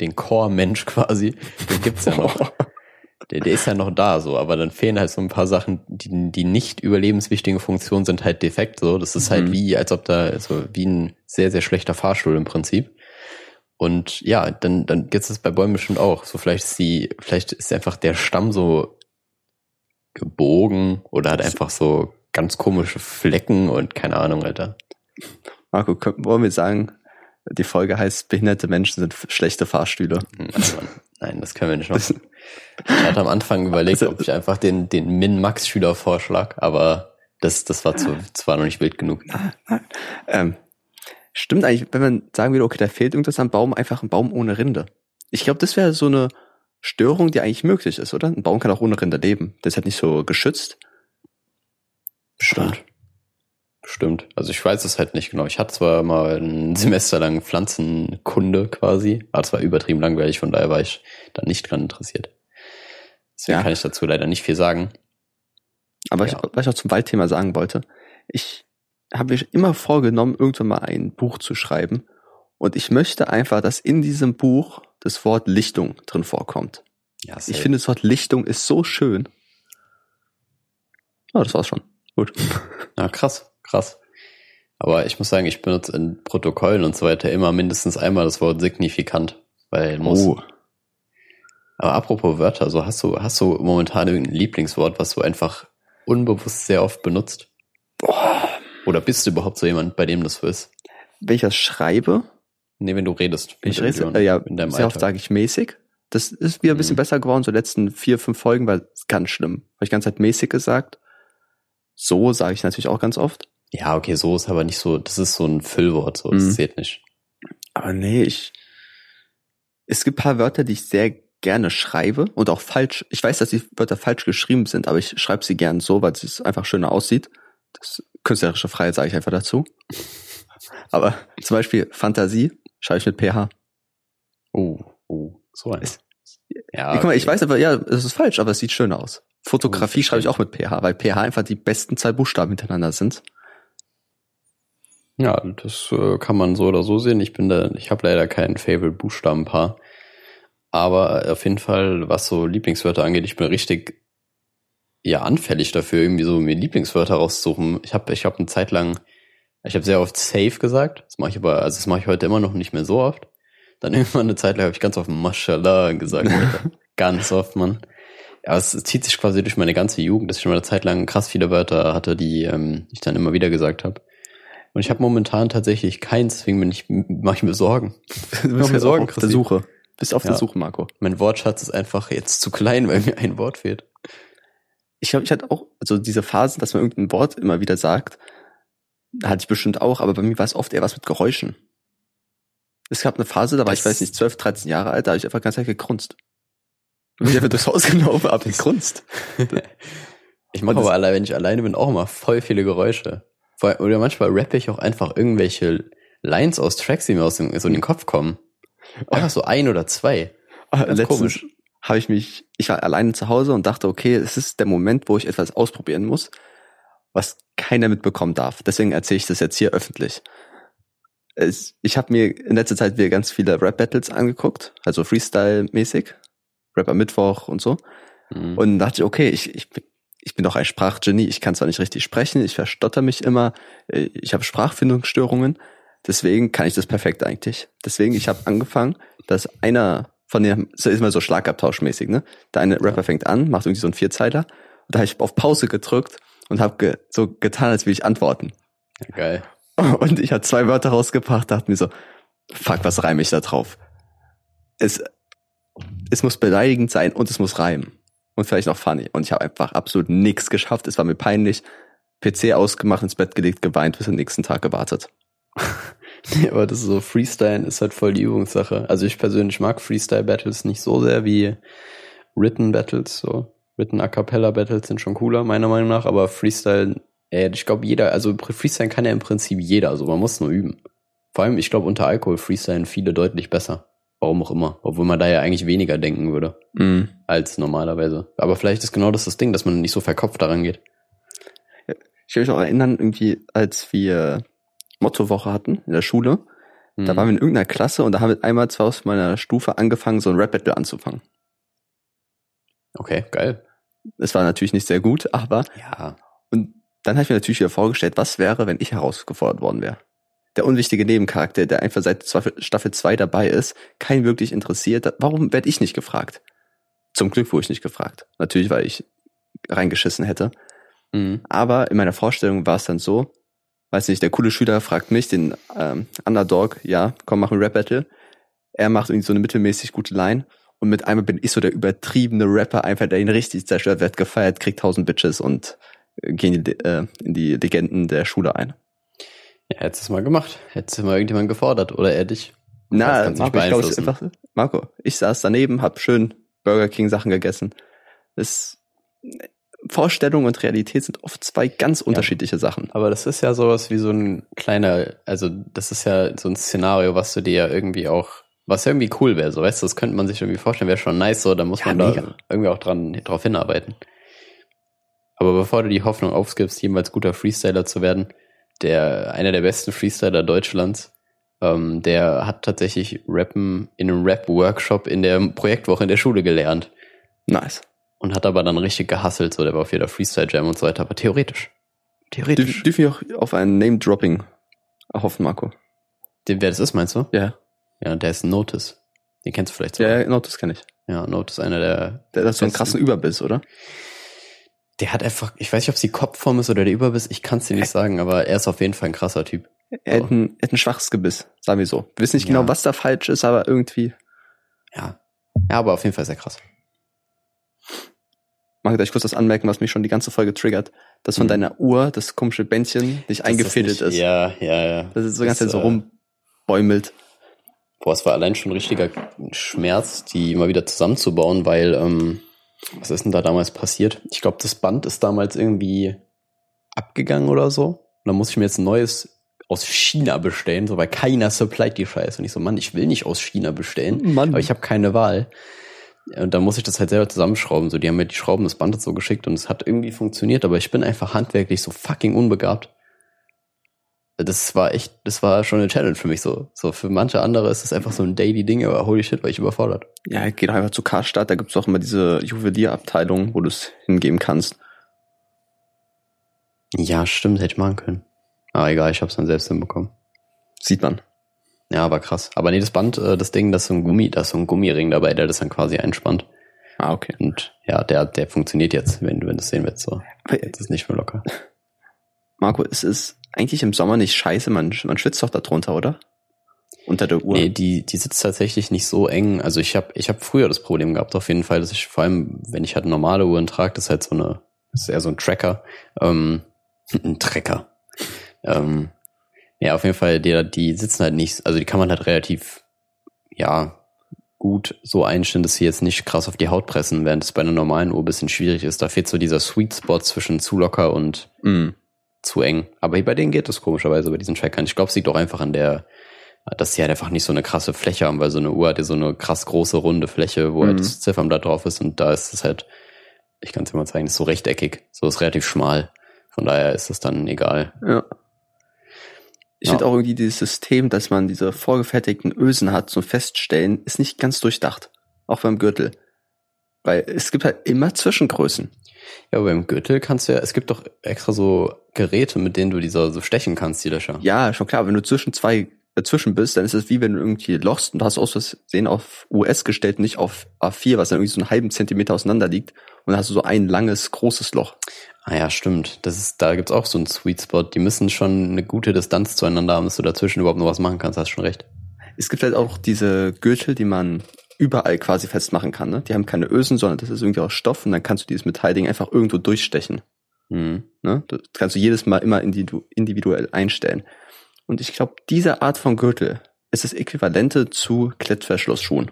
den Core-Mensch quasi, den gibt's ja noch. Der, der ist ja noch da, so, aber dann fehlen halt so ein paar Sachen, die, die nicht überlebenswichtigen Funktionen sind halt defekt, so. Das ist halt
Mhm.
wie, als ob da, so wie ein sehr, sehr schlechter Fahrstuhl im Prinzip. Und ja, dann, dann gibt's das bei Bäumen bestimmt auch. So, vielleicht ist die, vielleicht ist einfach der Stamm so gebogen oder hat einfach so ganz komische Flecken und keine Ahnung, Alter.
Marco, können, wollen wir sagen, die Folge heißt, behinderte Menschen sind schlechte Fahrstühle.
Mann. Nein, das können wir nicht machen. Ich hatte am Anfang überlegt,
Also-
ob ich einfach den, den Min-Max-Schüler vorschlag, aber das, das war zu, das war noch nicht wild genug.
Ähm, stimmt eigentlich, wenn man sagen würde, okay, da fehlt irgendwas am Baum, einfach ein Baum ohne Rinde. Ich glaube, das wäre so eine Störung, die eigentlich möglich ist, oder? Ein Baum kann auch ohne Rinde leben. Der ist halt nicht so geschützt.
Bestimmt. Bestimmt. Also ich weiß es halt nicht genau. Ich hatte zwar mal ein Semester lang Pflanzenkunde quasi, aber es war übertrieben langweilig, von daher war ich da nicht dran interessiert. Deswegen
Ja.
kann ich dazu leider nicht viel sagen.
Aber
Ja.
ich, was ich auch zum Waldthema sagen wollte, ich habe mir immer vorgenommen, irgendwann mal ein Buch zu schreiben. Und ich möchte einfach, dass in diesem Buch das Wort Lichtung drin vorkommt.
Ja,
Ich finde, das Wort Lichtung ist so schön. Ja, das war's schon. Gut.
Ja, krass, krass. Aber ich muss sagen, ich benutze in Protokollen und so weiter immer mindestens einmal das Wort signifikant, weil muss.
Oh.
Aber apropos Wörter, so hast du, hast du momentan irgendein Lieblingswort, was du einfach unbewusst sehr oft benutzt?
Boah.
Oder bist du überhaupt so jemand, bei dem das so ist?
Wenn ich das schreibe,
Nee, wenn du redest.
ich rede, äh, ja,
in deinem
sehr oft sage ich mäßig. Das ist wieder ein bisschen
Mhm.
besser geworden, so die letzten vier, fünf Folgen, weil es ganz schlimm. Habe ich die ganze Zeit mäßig gesagt. So sage ich natürlich auch ganz oft.
Ja, okay, so ist aber nicht so, das ist so ein Füllwort, so, das
Mhm.
zählt nicht.
Aber nee, ich. Es gibt paar Wörter, die ich sehr gerne schreibe und auch falsch. Ich weiß, dass die Wörter falsch geschrieben sind, aber ich schreibe sie gern so, weil es einfach schöner aussieht. Das künstlerische Freiheit sage ich einfach dazu. Aber zum Beispiel Fantasie schreibe ich mit PH.
Oh, oh, so ein.
Es-
Ja,
Guck mal, ich weiß aber, ja, es ist falsch, aber es sieht schön aus. Fotografie
Oh,
schreibe ich auch mit PH, weil PH einfach die besten zwei Buchstaben hintereinander sind.
Ja, das äh, kann man so oder so sehen. Ich bin da, ich habe leider kein Favorite Buchstabenpaar. Aber auf jeden Fall, was so Lieblingswörter angeht, ich bin richtig ja anfällig dafür, irgendwie so mir Lieblingswörter rauszusuchen. Ich habe ich hab eine Zeit lang, ich habe sehr oft safe gesagt. Das mache ich aber, also das mache ich heute immer noch nicht mehr so oft. Dann irgendwann eine Zeit lang habe ich ganz oft Mashallah gesagt. Ganz oft, Mann. Ja, es zieht sich quasi durch meine ganze Jugend, dass ich schon mal eine Zeit lang krass viele Wörter hatte, die ähm, ich dann immer wieder gesagt habe. Und ich habe momentan tatsächlich keins, deswegen bin ich, mache ich mir Sorgen.
Du
mir
bist ja
Sorgen,
auch auf der. Suche. Bist auf der
Ja.
Suche, Marco.
Mein Wortschatz ist einfach jetzt zu klein, weil mir ein Wort fehlt.
Ich glaube, ich hatte auch, also diese Phasen, dass man irgendein Wort immer wieder sagt, hatte ich bestimmt auch, aber bei mir war es oft eher was mit Geräuschen. Es gab eine Phase, da war ich,
Das-
weiß nicht, 12, 13 Jahre alt, da habe ich einfach ganz gegrunzt. Da bin ich einfach durchs Haus gelaufen, hab gegrunzt.
Ich mache
Und
aber allein, wenn ich alleine bin, auch immer voll viele Geräusche. Oder manchmal rappe ich auch einfach irgendwelche Lines aus Tracks, die mir aus dem, so in den Kopf kommen. Einfach so ein oder zwei.
Ah,
Ganz
Letztens
komisch.
Habe ich mich, ich war alleine zu Hause und dachte, okay, es ist der Moment, wo ich etwas ausprobieren muss, was keiner mitbekommen darf. Deswegen erzähle ich das jetzt hier öffentlich. Es, ich habe mir in letzter Zeit wieder ganz viele Rap-Battles angeguckt, also Freestyle-mäßig, Rapper Mittwoch und so.
Mhm.
Und dachte ich, okay, ich, ich, bin- ich bin doch ein Sprachgenie, ich kann zwar nicht richtig sprechen, ich verstotter mich immer, äh, ich habe Sprachfindungsstörungen, deswegen kann ich das perfekt eigentlich. Deswegen, ich habe angefangen, dass einer von den, das ist immer so Schlagabtauschmäßig, ne? Der eine Rapper fängt an, macht irgendwie so einen Vierzeiler und da habe ich auf Pause gedrückt und habe ge, so getan, als will ich antworten.
Ja, geil.
Und ich habe zwei Wörter rausgebracht, dachte mir so, fuck, was reime ich da drauf? Es, es muss beleidigend sein und es muss reimen. Und vielleicht noch funny. Und ich habe einfach absolut nichts geschafft. Es war mir peinlich. PC ausgemacht, ins Bett gelegt, geweint, bis am nächsten Tag gewartet.
Nee, aber das ist so, Freestyle ist halt voll die Übungssache. Also ich persönlich mag Freestyle-Battles nicht so sehr wie Written-Battles, so. Written A Cappella-Battles sind schon cooler, meiner Meinung nach, aber Freestyle, ey, ich glaube jeder, also Freestyle kann ja im Prinzip jeder, also man muss nur üben. Vor allem, ich glaube, unter Alkohol freestylen viele deutlich besser. Warum auch immer. Obwohl man da ja eigentlich weniger denken würde,
Mm.
als normalerweise. Aber vielleicht ist genau das das Ding, dass man nicht so verkopft daran geht.
Ich kann mich auch erinnern, irgendwie, als wir Mottowoche hatten in der Schule, da
Mhm.
waren wir in irgendeiner Klasse und da haben wir einmal zwar aus meiner Stufe angefangen, so ein Rap-Battle anzufangen.
Okay, geil.
Es war natürlich nicht sehr gut, aber
Ja.
Und dann habe ich mir natürlich wieder vorgestellt, was wäre, wenn ich herausgefordert worden wäre. Der unwichtige Nebencharakter, der einfach seit Staffel- Staffel 2 dabei ist, keinen wirklich interessiert. Warum werde ich nicht gefragt? Zum Glück wurde ich nicht gefragt. Natürlich, weil ich reingeschissen hätte.
Mhm.
Aber in meiner Vorstellung war es dann so, weiß nicht, der coole Schüler fragt mich, den ähm, Underdog, ja, komm, mach ein Rap-Battle. Er macht irgendwie so eine mittelmäßig gute Line. Und mit einmal bin ich so der übertriebene Rapper, einfach der ihn richtig zerstört, wird gefeiert, kriegt tausend Bitches und äh, gehen in die, äh, in die Legenden der Schule ein.
Ja, hättest du es mal gemacht. Hättest du mal irgendjemand gefordert oder er dich.
Na, Marco, ich glaube, einfach, Marco, ich saß daneben, hab schön Burger King Sachen gegessen. Das, Vorstellung und Realität sind oft zwei ganz unterschiedliche Sachen.
Aber das ist ja sowas wie so ein kleiner, also das ist ja so ein Szenario, was du dir ja irgendwie auch, was irgendwie cool wäre, so weißt du, das könnte man sich irgendwie vorstellen, wäre schon nice, so, da muss
Ja,
man
mega.
da irgendwie auch dran, drauf hinarbeiten. Aber bevor du die Hoffnung aufgibst, jemals guter Freestyler zu werden, der, einer der besten Freestyler Deutschlands, ähm, der hat tatsächlich Rappen in einem Rap-Workshop in der Projektwoche in der Schule gelernt
Nice.
Und hat aber dann richtig gehasselt, so, der war auf jeder Freestyle-Jam und so weiter, aber theoretisch. Theoretisch.
Dürfen wir auch auf ein Name-Dropping hoffen, Marco?
Den, wer das ist, meinst du?
Ja.
Ja, der ist Notice. Den kennst du vielleicht
Ja,
sogar.
ja, das kenne ich.
Ja, Notice, einer der,
Der hat so einen krassen Überbiss, oder?
der hat einfach, ich weiß nicht, ob es die Kopfform ist oder der Überbiss, ich kann es dir nicht sagen, aber er ist auf jeden Fall ein krasser Typ.
Er hat ein, er hat ein schwaches Gebiss, sagen wir so. Wir wissen nicht
Ja.
genau, was da falsch ist, aber irgendwie.
Ja. Ja, aber auf jeden Fall sehr krass.
Darf ich kurz das anmerken, was mich schon die ganze Folge triggert? Dass von
Mhm.
deiner Uhr das komische Bändchen nicht eingefädelt ist.
nicht- Ja, ja, ja.
Das ist so ganz
Das,
so
äh,
rumbäumelt.
Boah, es war allein schon ein richtiger Schmerz, die mal wieder zusammenzubauen, weil, ähm, was ist denn da damals passiert? Ich glaube, das Band ist damals irgendwie abgegangen oder so. Und dann muss ich mir jetzt ein neues aus China bestellen, so weil keiner supplied die Scheiße. Und ich so, Mann, ich will nicht aus China bestellen,
Mann.
aber ich habe keine Wahl. Und dann muss ich das halt selber zusammenschrauben. So, die haben mir die Schrauben das Band so geschickt und es hat irgendwie funktioniert, aber ich bin einfach handwerklich so fucking unbegabt. Das war echt, das war schon eine Challenge für mich so. So für manche andere ist es einfach so ein daily Ding, aber holy shit, war ich überfordert.
Ja, geh doch einfach zu Karstadt, da gibt's auch immer diese Juwelierabteilung, wo du es hingeben kannst.
Ja, stimmt, hätte ich machen können. Aber egal, ich hab's dann selbst hinbekommen.
Sieht man.
Ja, aber krass. Aber nee, das Band, äh, das Ding, das ist so ein Gummi, da ist so ein Gummiring dabei, der das dann quasi einspannt.
Ah, okay.
Und ja, der, der funktioniert jetzt, wenn du, wenn du es sehen willst. So.
Aber,
Jetzt ist nicht mehr locker.
Marco, es ist eigentlich im Sommer nicht scheiße, man, man schwitzt doch da drunter, oder? Unter der Uhr.
Nee, die, die sitzt tatsächlich nicht so eng. Also ich habe ich hab früher das Problem gehabt, auf jeden Fall, dass ich vor allem, wenn ich halt normale Uhren trage, das ist halt so eine, das ist eher so ein Tracker, ähm, ein Tracker. Ähm, ja, auf jeden Fall, die, die sitzen halt nicht, also die kann man halt relativ, ja, gut so einstellen, dass sie jetzt nicht krass auf die Haut pressen, während es bei einer normalen Uhr ein bisschen schwierig ist. Da fehlt so dieser Sweet Spot zwischen zu locker und
Mm.
zu eng. Aber bei denen geht es komischerweise bei diesen Trackern. Ich glaube, es liegt auch einfach an der, dass sie halt einfach nicht so eine krasse Fläche haben, weil so eine Uhr hat ja so eine krass große runde Fläche, wo halt
Mhm.
das Ziffernblatt drauf ist und da ist es halt, ich kann es dir mal zeigen, ist so rechteckig, so ist relativ schmal. Von daher ist es dann egal.
Ja. Ich
Ja.
finde auch irgendwie dieses System, dass man diese vorgefertigten Ösen hat zum Feststellen, ist nicht ganz durchdacht. Auch beim Gürtel. Weil es gibt halt immer Zwischengrößen.
Ja, aber beim Gürtel kannst du ja, es gibt doch extra so Geräte, mit denen du dieser so stechen kannst, die Löcher.
Ja, schon klar, wenn du zwischen zwei dazwischen bist, dann ist es wie wenn du irgendwie lochst und du hast aus Versehen auf US gestellt, nicht auf A4, was dann irgendwie so einen halben Zentimeter auseinander liegt. Und dann hast du so ein langes, großes Loch.
Ah ja, stimmt. Das ist, da gibt's auch so einen Sweet Spot. Die müssen schon eine gute Distanz zueinander haben, dass du dazwischen überhaupt noch was machen kannst. Hast schon recht.
Es gibt halt auch diese Gürtel, die man überall quasi festmachen kann. Ne? Die haben keine Ösen, sondern das ist irgendwie aus Stoff und dann kannst du dieses Metallding einfach irgendwo durchstechen.
Mhm.
Ne? Das kannst du jedes Mal immer individu individuell einstellen. Und ich glaube, diese Art von Gürtel ist das Äquivalente zu Klettverschlussschuhen.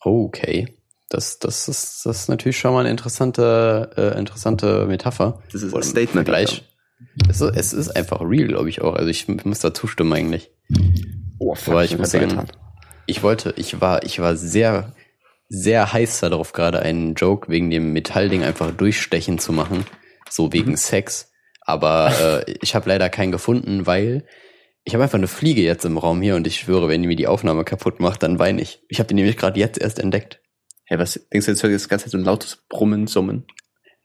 Okay. Das, das, ist, das ist natürlich schon mal eine interessante, äh, interessante Metapher.
Das ist ein Statement.
Vergleich. Es ist, es ist einfach real, glaube ich auch. Also ich muss da zustimmen eigentlich.
Oh, fuck,
Aber ich muss sagen, ich wollte, ich war, ich war sehr, sehr heiß darauf, gerade einen Joke wegen dem Metallding einfach durchstechen zu machen. So wegen Sex. Aber äh, ich habe leider keinen gefunden, weil ich habe einfach eine Fliege jetzt im Raum hier und ich schwöre, wenn die mir die Aufnahme kaputt macht, dann weine ich. Ich habe die nämlich gerade jetzt erst entdeckt.
Hey, was denkst du jetzt hört das ganze Zeit so ein lautes Brummen, Summen?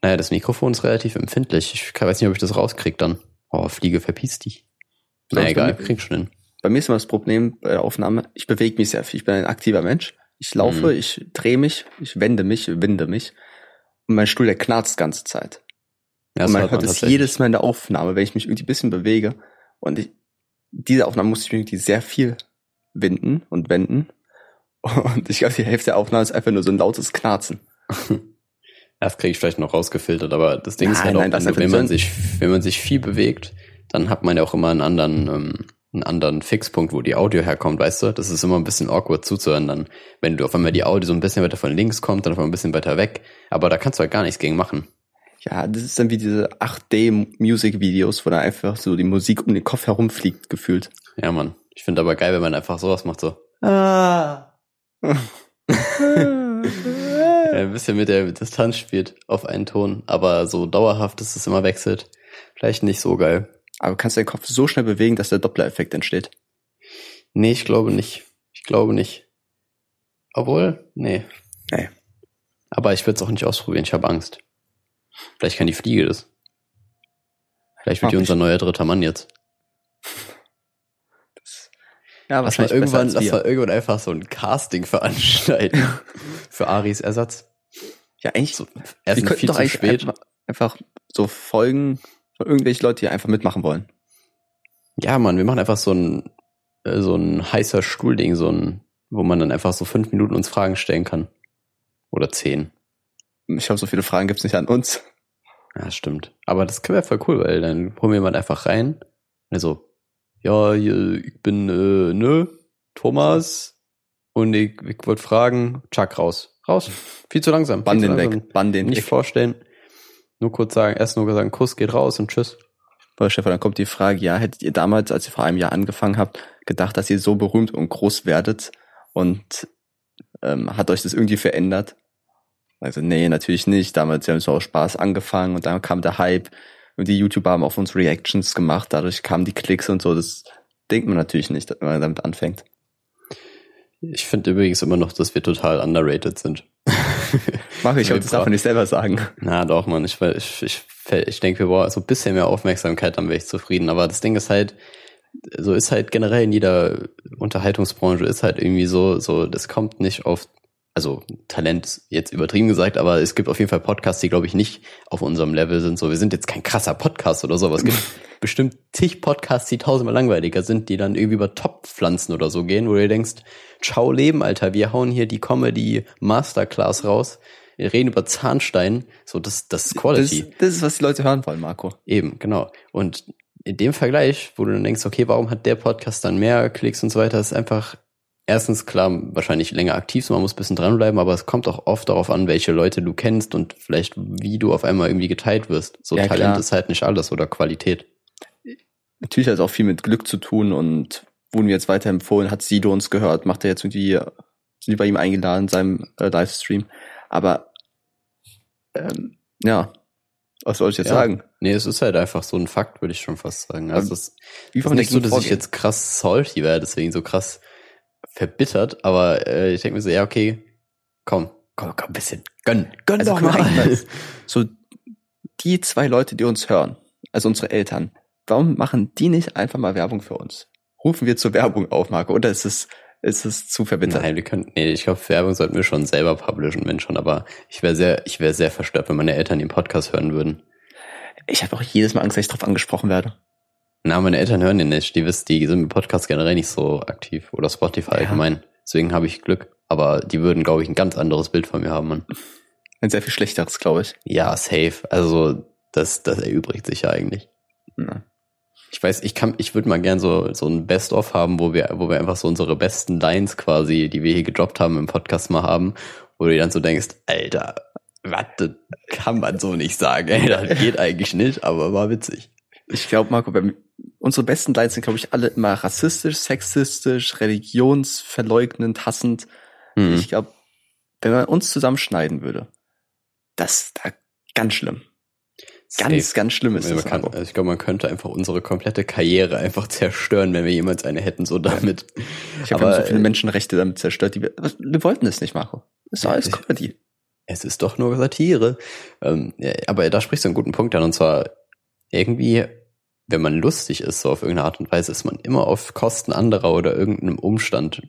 Naja, das Mikrofon ist relativ empfindlich. Ich weiß nicht, ob ich das rauskrieg dann. Oh, Fliege, verpiss dich. Na
Sonst
egal, krieg schon hin.
Bei mir ist immer das Problem bei der Aufnahme, ich bewege mich sehr viel. Ich bin ein aktiver Mensch. Ich laufe,
Mhm.
ich drehe mich, ich wende mich, winde mich. Und mein Stuhl, der knarzt die ganze Zeit.
Ja,
und man
hört
es jedes Mal in der Aufnahme, wenn ich mich irgendwie ein bisschen bewege. Und ich, diese Aufnahme musste ich mir irgendwie sehr viel winden und wenden. Und ich glaube, die Hälfte der Aufnahme ist einfach nur so ein lautes Knarzen.
Das kriege ich vielleicht noch rausgefiltert, aber das Ding ist
Nein,
halt
nein,
auch,
das
wenn,
ist
man sich, wenn man sich viel bewegt, dann hat man ja auch immer einen anderen, ähm, einen anderen Fixpunkt, wo die Audio herkommt, weißt du? Das ist immer ein bisschen awkward zuzuhören dann, wenn du auf einmal die Audio so ein bisschen weiter von links kommt, dann auf einmal ein bisschen weiter weg. Aber da kannst du halt gar nichts gegen machen.
Ja, das ist dann wie diese 8D-Music-Videos, wo da einfach so die Musik um den Kopf herumfliegt, gefühlt.
Ja, Mann. Ich finde aber geil, wenn man einfach sowas macht, so. Ah. ja, ein bisschen mit der Distanz spielt auf einen Ton, aber so dauerhaft, dass es immer wechselt. Vielleicht nicht so geil.
Aber kannst du den Kopf so schnell bewegen, dass der Doppler-Effekt entsteht?
Nee, ich glaube nicht. Ich glaube nicht. Obwohl, nee.
Nee.
Aber ich würde es auch nicht ausprobieren, ich habe Angst. Vielleicht kann die Fliege das. Vielleicht wird die unser neuer dritter Mann jetzt.
Ja,
lass mal irgendwann, lass mal irgendwann einfach so ein Casting veranstalten für Aris Ersatz.
Ja, eigentlich. So, erst wir viel zu spät. Einfach, einfach so Folgen von irgendwelchen Leuten, die einfach mitmachen wollen.
Ja, Mann, wir machen einfach so ein äh, so ein heißer Stuhlding, so ein, wo man dann einfach so fünf Minuten uns Fragen stellen kann. Oder zehn.
Ich glaube, so viele Fragen gibt's nicht an uns.
Ja, stimmt. Aber das wäre voll cool, weil dann holen wir jemand einfach rein. Also, ja, ich bin, äh, ne, Thomas. Und ich, ich wollte fragen, Chuck, raus. Raus. Viel zu langsam.
Bann den weg.
Bann den Nicht weg. vorstellen. Nur kurz sagen, erst nur sagen, Kuss geht raus und tschüss.
Boah, Stefan, dann kommt die Frage, ja, hättet ihr damals, als ihr vor einem Jahr angefangen habt, gedacht, dass ihr so berühmt und groß werdet und ähm, hat euch das irgendwie verändert? Also nee, natürlich nicht. Damals haben wir so aus Spaß angefangen und dann kam der Hype und die YouTuber haben auf uns Reactions gemacht, dadurch kamen die Klicks und so. Das denkt man natürlich nicht, wenn man damit anfängt.
Ich finde übrigens immer noch, dass wir total underrated sind.
Mach ich, das darf man nicht selber sagen.
Na doch, man. Ich, ich, ich, ich denke, wir brauchen so ein bisschen mehr Aufmerksamkeit, dann wäre ich zufrieden. Aber das Ding ist halt, so ist halt generell in jeder Unterhaltungsbranche ist halt irgendwie so, so, das kommt nicht auf also Talent jetzt übertrieben gesagt, aber es gibt auf jeden Fall Podcasts, die glaube ich nicht auf unserem Level sind. So, wir sind jetzt kein krasser Podcast oder so, aber es gibt bestimmt zig Podcasts, die tausendmal langweiliger sind, die dann irgendwie über Topfpflanzen oder so gehen, wo du denkst, ciao Leben, Alter, wir hauen hier die Comedy Masterclass raus. Wir reden über Zahnstein, so das, das ist Quality.
Das, das ist, was die Leute hören wollen, Marco.
Eben, genau. Und in dem Vergleich, wo du dann denkst, okay, warum hat der Podcast dann mehr Klicks und so weiter, ist einfach erstens klar, wahrscheinlich länger aktiv, so man muss ein bisschen dranbleiben, aber es kommt auch oft darauf an, welche Leute du kennst und vielleicht wie du auf einmal irgendwie geteilt wirst. So ja, Talent klar. ist halt nicht alles oder Qualität.
Natürlich hat es auch viel mit Glück zu tun und wurden wir jetzt weiterempfohlen, hat Sido uns gehört, macht er jetzt irgendwie, sind wir bei ihm eingeladen in seinem äh, Livestream. Aber ähm, ja, was soll ich jetzt ja. sagen?
Nee, es ist halt einfach so ein Fakt, würde ich schon fast sagen. Also es ist nicht so, dass ich jetzt krass salty wäre, deswegen so krass verbittert, aber äh, ich denke mir so, ja, okay, komm, komm, komm, ein bisschen, gönn, gönn also, doch mal.
So, die zwei Leute, die uns hören, also unsere Eltern, warum machen die nicht einfach mal Werbung für uns? Rufen wir zur Werbung auf, Marco, oder ist es, ist es zu verbittert?
Nein, wir können, nee, ich glaube, Werbung sollten wir schon selber publishen, wenn schon, aber ich wäre sehr, ich wäre sehr verstört, wenn meine Eltern den Podcast hören würden.
Ich habe auch jedes Mal Angst, dass ich drauf angesprochen werde.
Na, meine Eltern hören den nicht. Die wissen, die sind mit Podcast generell nicht so aktiv. Oder Spotify ja. allgemein. Deswegen habe ich Glück. Aber die würden, glaube ich, ein ganz anderes Bild von mir haben, Mann.
Ein sehr viel schlechteres, glaube ich.
Ja, safe. Also, das, das erübrigt sich ja eigentlich. Ja. Ich weiß, ich kann, ich würde mal gern so, so ein Best-of haben, wo wir, wo wir einfach so unsere besten Lines quasi, die wir hier gedroppt haben im Podcast mal haben, wo du dann so denkst, Alter, was, das kann man so nicht sagen, ey, das geht eigentlich nicht, aber war witzig.
Ich glaube, Marco, unsere besten Lines sind, glaube ich, alle immer rassistisch, sexistisch, religionsverleugnend, hassend. Mhm. Ich glaube, wenn man uns zusammenschneiden würde, das da ganz schlimm. Ganz, Safe. ganz schlimm ist
das. Kann, also ich glaube, man könnte einfach unsere komplette Karriere einfach zerstören, wenn wir jemals eine hätten, so damit.
Ich habe so viele Menschenrechte damit zerstört, die wir, wir wollten es nicht, Marco. Das ist alles Comedy.
Es ist doch nur Satire. Ähm, aber da sprichst du einen guten Punkt an, und zwar irgendwie wenn man lustig ist, so auf irgendeine Art und Weise, ist man immer auf Kosten anderer oder irgendeinem Umstand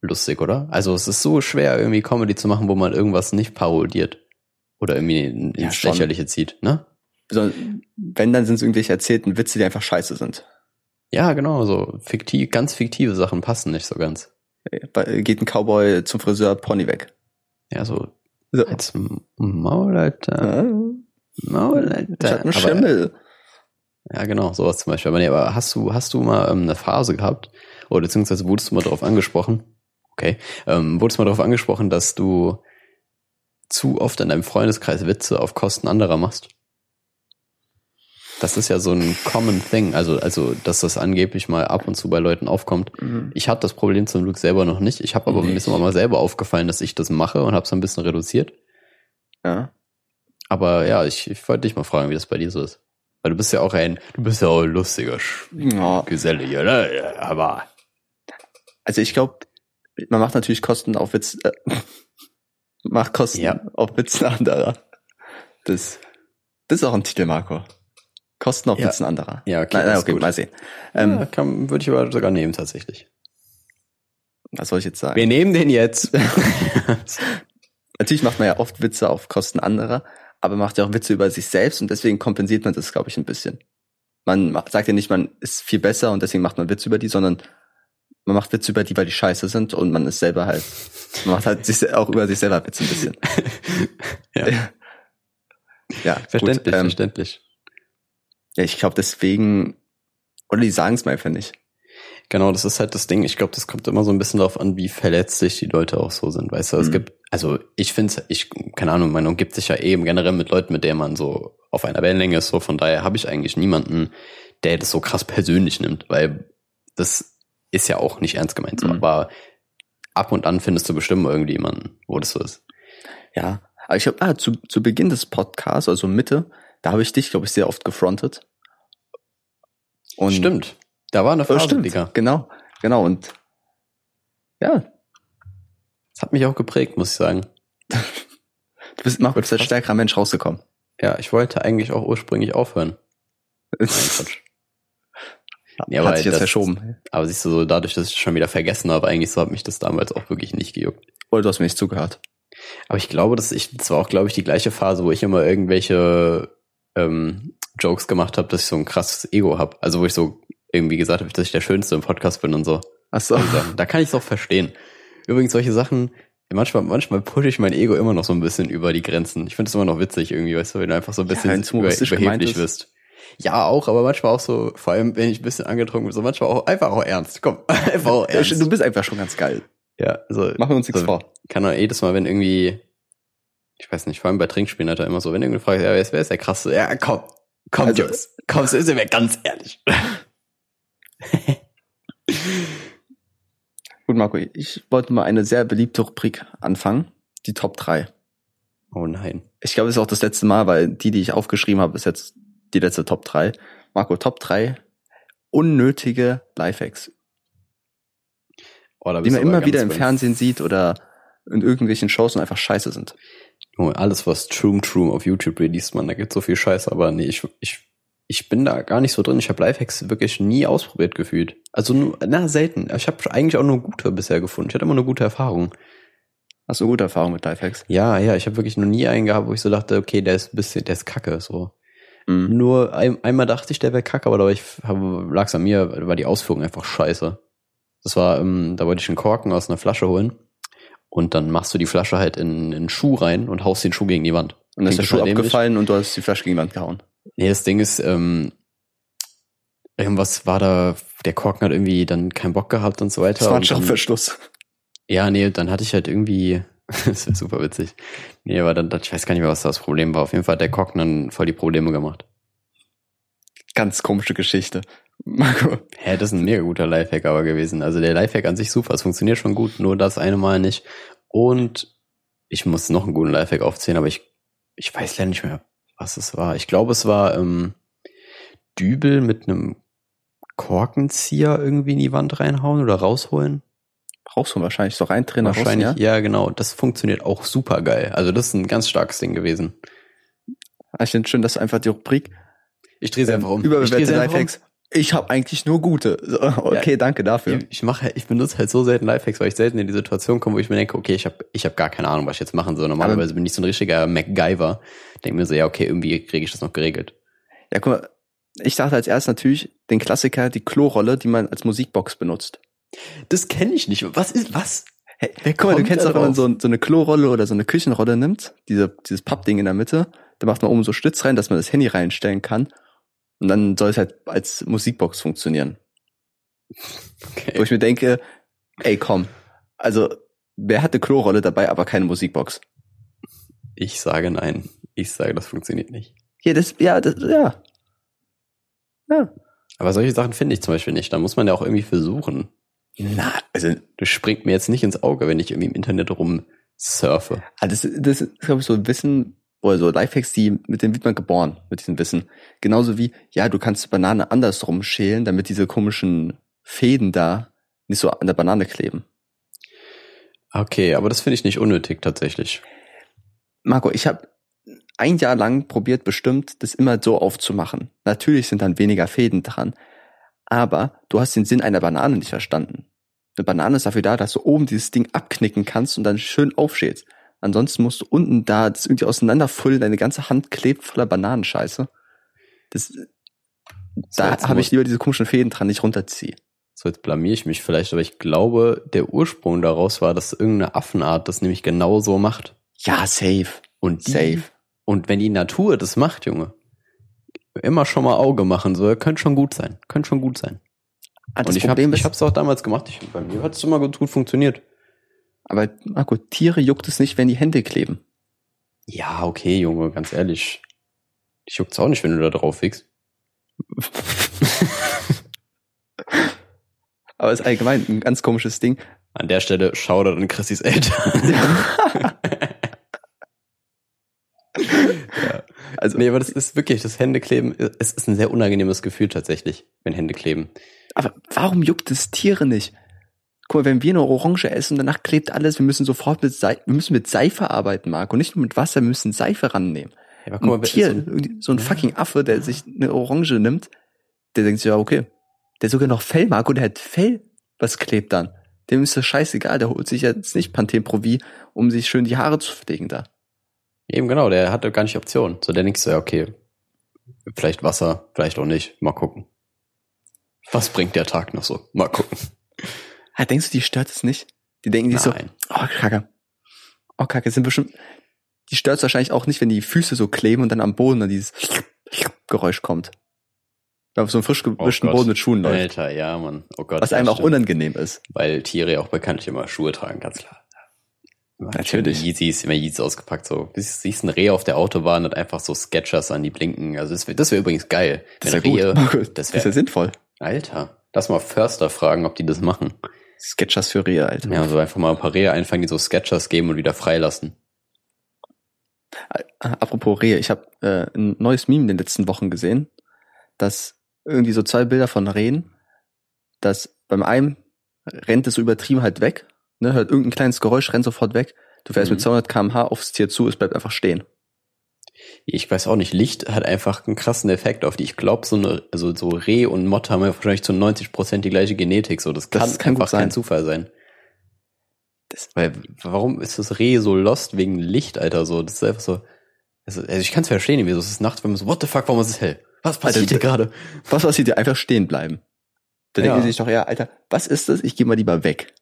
lustig, oder? Also es ist so schwer, irgendwie Comedy zu machen, wo man irgendwas nicht parodiert oder irgendwie ins ja, Lächerliche zieht, ne?
Wenn, dann sind es irgendwelche erzählten Witze, die einfach scheiße sind.
Ja, genau, so fiktiv, ganz fiktive Sachen passen nicht so ganz.
Geht ein Cowboy zum Friseur, Pony weg.
Ja, so, so. als Maul, Alter. Ja. Maul, Alter.
Ich hab einen Schimmel.
Ja, genau, sowas zum Beispiel. Aber nee, aber hast du, hast du mal ähm, eine Phase gehabt, oder beziehungsweise wurdest du mal darauf angesprochen, okay, ähm, wurdest du mal darauf angesprochen, dass du zu oft in deinem Freundeskreis Witze auf Kosten anderer machst? Das ist ja so ein common thing, also, also, dass das angeblich mal ab und zu bei Leuten aufkommt.
Mhm.
Ich hatte das Problem zum Glück selber noch nicht. Ich habe aber mir
Nicht.
ist immer mal selber aufgefallen, dass ich das mache und habe es ein bisschen reduziert.
Ja.
Aber ja, ich, ich wollte dich mal fragen, wie das bei dir so ist. Weil du bist ja auch ein, du bist ja auch ein lustiger
ja.
Geselle hier, ne? Aber
Also ich glaube, man macht natürlich Kosten auf Witz, äh, macht Kosten
Ja.
auf Witzen anderer. Das, das ist auch ein Titel, Marco. Kosten auf
Ja.
Witzen anderer.
ja, okay,
Nein, okay,
gut.
mal sehen. Ähm,
ja, kann, würde ich aber sogar nehmen tatsächlich.
Was soll ich jetzt sagen?
Wir nehmen den jetzt.
Natürlich macht man ja oft Witze auf Kosten anderer, aber macht ja auch Witze über sich selbst und deswegen kompensiert man das, glaube ich, ein bisschen. Man sagt ja nicht, man ist viel besser und deswegen macht man Witze über die, sondern man macht Witze über die, weil die scheiße sind und man ist selber halt, man macht halt sich, auch über sich selber Witze ein bisschen.
ja,
Ja,
verständlich,
gut, ähm,
verständlich.
Ja, ich glaube deswegen, oder die sagen es mir einfach nicht.
Genau, das ist halt das Ding. Ich glaube, das kommt immer so ein bisschen darauf an, wie verletzlich die Leute auch so sind. Weißt du, es
Mhm.
gibt, also ich finde, ich, keine Ahnung, man umgibt sich ja eben generell mit Leuten, mit denen man so auf einer Wellenlänge ist. So von daher habe ich eigentlich niemanden, der das so krass persönlich nimmt, weil das ist ja auch nicht ernst gemeint so.
Mhm.
Aber ab und an findest du bestimmt irgendwie jemanden, wo das so ist.
Ja, aber ich habe, ah, zu, zu Beginn des Podcasts, also Mitte, da habe ich dich, glaube ich, sehr oft gefrontet. Und
stimmt. Da war eine Phase, Digga.
genau, genau und ja,
Das hat mich auch geprägt, muss ich sagen.
du bist, bist als stärkerer Mensch rausgekommen.
Ja, ich wollte eigentlich auch ursprünglich aufhören. Nein, Quatsch. Ja, aber
Hat sich jetzt
das-
verschoben.
Aber siehst du, so dadurch, dass ich schon wieder vergessen habe, eigentlich so hat mich das damals auch wirklich nicht gejuckt.
Oder du hast mir nicht zugehört.
Aber ich glaube, dass ich, das war auch, glaube ich, die gleiche Phase, wo ich immer irgendwelche ähm, Jokes gemacht habe, dass ich so ein krasses Ego habe. Also wo ich so irgendwie gesagt habe, dass ich der Schönste im Podcast bin und so.
Ach so.
Also, da kann ich es auch verstehen. Übrigens, solche Sachen, manchmal, manchmal pushe ich mein Ego immer noch so ein bisschen über die Grenzen. Ich finde es immer noch witzig irgendwie, weißt du, wenn du einfach so ein bisschen
wenn's
über,
humoristisch gemeint
überheblich wirst. Ja, auch, aber manchmal auch so, vor allem wenn ich ein bisschen angetrunken bin, so manchmal auch einfach auch ernst. Komm, einfach auch
Ja,
ernst.
du bist einfach schon ganz geil.
Ja, also
Machen wir uns nichts
so,
vor.
kann auch jedes Mal, wenn irgendwie, ich weiß nicht, vor allem bei Trinkspielen hat er immer so, wenn irgendwie fragt, ja, wer ist, wer ist der krasse? Ja, komm, komm,
Also-
Jungs, komm, so sind wir ganz ehrlich.
Gut, Marco, ich wollte mal eine sehr beliebte Rubrik anfangen. Die Top 3.
Oh nein.
Ich glaube, es ist auch das letzte Mal, weil die, die ich aufgeschrieben habe, ist jetzt die letzte Top 3. Marco, Top 3 unnötige Lifehacks,
Oh,
die man immer wieder im Fernsehen sieht oder in irgendwelchen Shows und einfach scheiße sind.
Junge, alles, was Troom Troom auf YouTube released, man, da gibt so viel Scheiß, aber nee, ich, ich, ich bin da gar nicht so drin. Ich habe Lifehacks wirklich nie ausprobiert gefühlt. Also nur, na, selten. Ich habe eigentlich auch nur gute bisher gefunden. Ich hatte immer nur gute Erfahrungen.
Hast du eine gute Erfahrung mit Lifehacks?
Ja, ja, ich habe wirklich noch nie einen gehabt, wo ich so dachte, okay, der ist ein bisschen, der ist kacke, so.
Mhm.
Nur ein, einmal dachte ich, der wäre kacke, aber dabei lag es an mir, war die Ausführung einfach scheiße. Das war, ähm, da wollte ich einen Korken aus einer Flasche holen und dann machst du die Flasche halt in, in einen Schuh rein und haust den Schuh gegen die Wand.
Und dann ist der Schuh abgefallen und du hast die Flasche gegen die Wand gehauen.
Nee, das Ding ist, ähm, irgendwas war da, der Korken hat irgendwie dann keinen Bock gehabt und so weiter.
Das war ein Schraubverschluss.
ja, nee, dann hatte ich halt irgendwie, das ist super witzig. Nee, aber dann, ich weiß gar nicht mehr, was das Problem war. Auf jeden Fall hat der Korken dann voll die Probleme gemacht.
Ganz komische Geschichte. Marco,
Hä, das ist ein mega guter Lifehack aber gewesen. Also der Lifehack an sich super, es funktioniert schon gut, nur das eine Mal nicht. Und ich muss noch einen guten Lifehack aufzählen, aber ich, ich weiß leider nicht mehr, was es war. Ich glaube, es war ähm, Dübel mit einem Korkenzieher irgendwie in die Wand reinhauen oder rausholen.
brauchst du wahrscheinlich so außen,
Wahrscheinlich,
ja?
ja? genau. Das funktioniert auch super geil. Also das ist ein ganz starkes Ding gewesen.
Ich finde schön, dass einfach die Rubrik
Ich drehe sie einfach um.
überbewertete
einfach um.
Ich habe eigentlich nur gute. Okay, danke dafür.
Ich, ich mache, ich benutze halt so selten Lifehacks, weil ich selten in die Situation komme, wo ich mir denke, okay, ich habe ich hab gar keine Ahnung, was ich jetzt machen soll. Normalerweise bin ich so ein richtiger MacGyver. Denke mir so, ja, okay, irgendwie kriege ich das noch geregelt.
Ja, guck mal, ich dachte als erstes natürlich den Klassiker, die Klorolle, die man als Musikbox benutzt.
Das kenne ich nicht. Was ist, was?
Hey,
Wer
guck mal, du kennst doch, wenn man so, so eine Klorolle oder so eine Küchenrolle nimmt, diese, dieses Pappding in der Mitte, da macht man oben so Schlitz rein, dass man das Handy reinstellen kann. Und dann soll es halt als Musikbox funktionieren.
Okay.
Wo ich mir denke, ey komm, also wer hat eine Klorolle dabei, aber keine Musikbox?
Ich sage nein. Ich sage, das funktioniert nicht.
Ja, das, ja, das, ja. Ja.
Aber solche Sachen finde ich zum Beispiel nicht. Da muss man ja auch irgendwie versuchen.
Na, also,
Das springt mir jetzt nicht ins Auge, wenn ich irgendwie im Internet rumsurfe.
ah, das, das ist, glaube ich, so ein Wissen, oder so Lifehacks, die, mit denen wird man geboren, mit diesem Wissen. Genauso wie, ja, du kannst Banane andersrum schälen, damit diese komischen Fäden da nicht so an der Banane kleben.
Okay, aber das finde ich nicht unnötig tatsächlich.
Marco, ich habe ein Jahr lang probiert, bestimmt, das immer so aufzumachen. Natürlich sind dann weniger Fäden dran, aber du hast den Sinn einer Banane nicht verstanden. Eine Banane ist dafür da, dass du oben dieses Ding abknicken kannst und dann schön aufschälst. Ansonsten musst du unten da das irgendwie auseinanderfüllen, deine ganze Hand klebt voller Bananenscheiße. Das, da
jetzt
habe ich lieber diese komischen Fäden dran, nicht runterziehe.
So, jetzt blamier ich mich vielleicht, aber ich glaube, der Ursprung daraus war, dass irgendeine Affenart das nämlich genau so macht.
Ja, safe.
Und die,
Safe.
Und wenn die Natur das macht, Junge, immer schon mal Auge machen, so, könnte schon gut sein. Könnte schon gut sein.
Ah,
und ich habe ich hab's auch damals gemacht. Ich, bei mir hat es immer gut, gut funktioniert.
Aber Marco, Tiere juckt es nicht, wenn die Hände kleben.
Ja, okay, Junge, ganz ehrlich. Ich juckt's auch nicht, wenn du da drauf wickst.
Aber es ist allgemein ein ganz komisches Ding.
An der Stelle Shoutout an Chrissys Eltern.
Also,
nee, aber das ist wirklich, das Händekleben, es ist ein sehr unangenehmes Gefühl tatsächlich, wenn Hände kleben.
aber warum juckt es Tiere nicht? Guck mal, wenn wir eine Orange essen, danach klebt alles, wir müssen sofort mit Seife, wir müssen mit Seife arbeiten, Marco, nicht nur mit Wasser, wir müssen Seife rannehmen.
Ja, aber
Ein
wenn-
Tier,
so-
irgendwie so ein fucking Affe, der sich eine Orange nimmt, der denkt sich, ja, okay. Der hat sogar noch Fell, Marco, der hat Fell, was klebt dann? Dem ist das scheißegal, der holt sich jetzt nicht Panthen Provi, um sich schön die Haare zu pflegen da.
Eben genau, der hatte gar nicht Option. So, der denkt so, ja, okay, vielleicht Wasser, vielleicht auch nicht, mal gucken. Was bringt der Tag noch so? Mal gucken.
Ah, denkst du, die stört es nicht? Die denken sich so, oh, Kacke. Oh, Kacke, sind bestimmt, die stört wahrscheinlich auch nicht, wenn die Füße so kleben und dann am Boden dann dieses Geräusch kommt. Wenn man auf so einem frisch gewischten
Oh.
Boden mit Schuhen läuft.
Alter, ja, Mann. Oh Gott.
Was einem auch
stimmt.
unangenehm ist.
Weil Tiere ja auch bekanntlich immer Schuhe tragen, ganz klar. Immer
Natürlich.
Yeezys, immer Yeezys ausgepackt, so. Du siehst ein Reh auf der Autobahn und einfach so Sketchers an die Blinken. Also das wäre das wär übrigens geil.
Das ja gut.
Rehe, das wäre,
ja sinnvoll.
Alter. Lass mal Förster fragen, ob die das machen.
Sketchers für Rehe, Alter.
Ja, so einfach mal ein paar Rehe einfangen, die so Sketchers geben und wieder freilassen.
Apropos Rehe, ich habe äh, ein neues Meme in den letzten Wochen gesehen, dass irgendwie so zwei Bilder von Rehen, dass beim einen rennt es so übertrieben halt weg, ne, hört irgendein kleines Geräusch, rennt sofort weg. Du fährst
Mhm.
mit 200 km/h aufs Tier zu, es bleibt einfach stehen.
Ich weiß auch nicht, Licht hat einfach einen krassen Effekt auf die. Ich glaube, so eine, also so Reh und Motte haben ja wahrscheinlich zu 90 Prozent die gleiche Genetik. So, das kann,
Das kann
einfach kein. Zufall sein.
Das-
Weil, warum ist das Reh so lost wegen Licht, Alter? So, das ist einfach so. Also, also ich kann es verstehen, wie so es ist nachts, wenn man so, what the fuck, warum ist es hell? Was passiert hier gerade?
Was passiert dir? Einfach stehen bleiben. Da
Ja.
denken sie sich doch, ja, Alter, was ist das? Ich gehe mal lieber weg.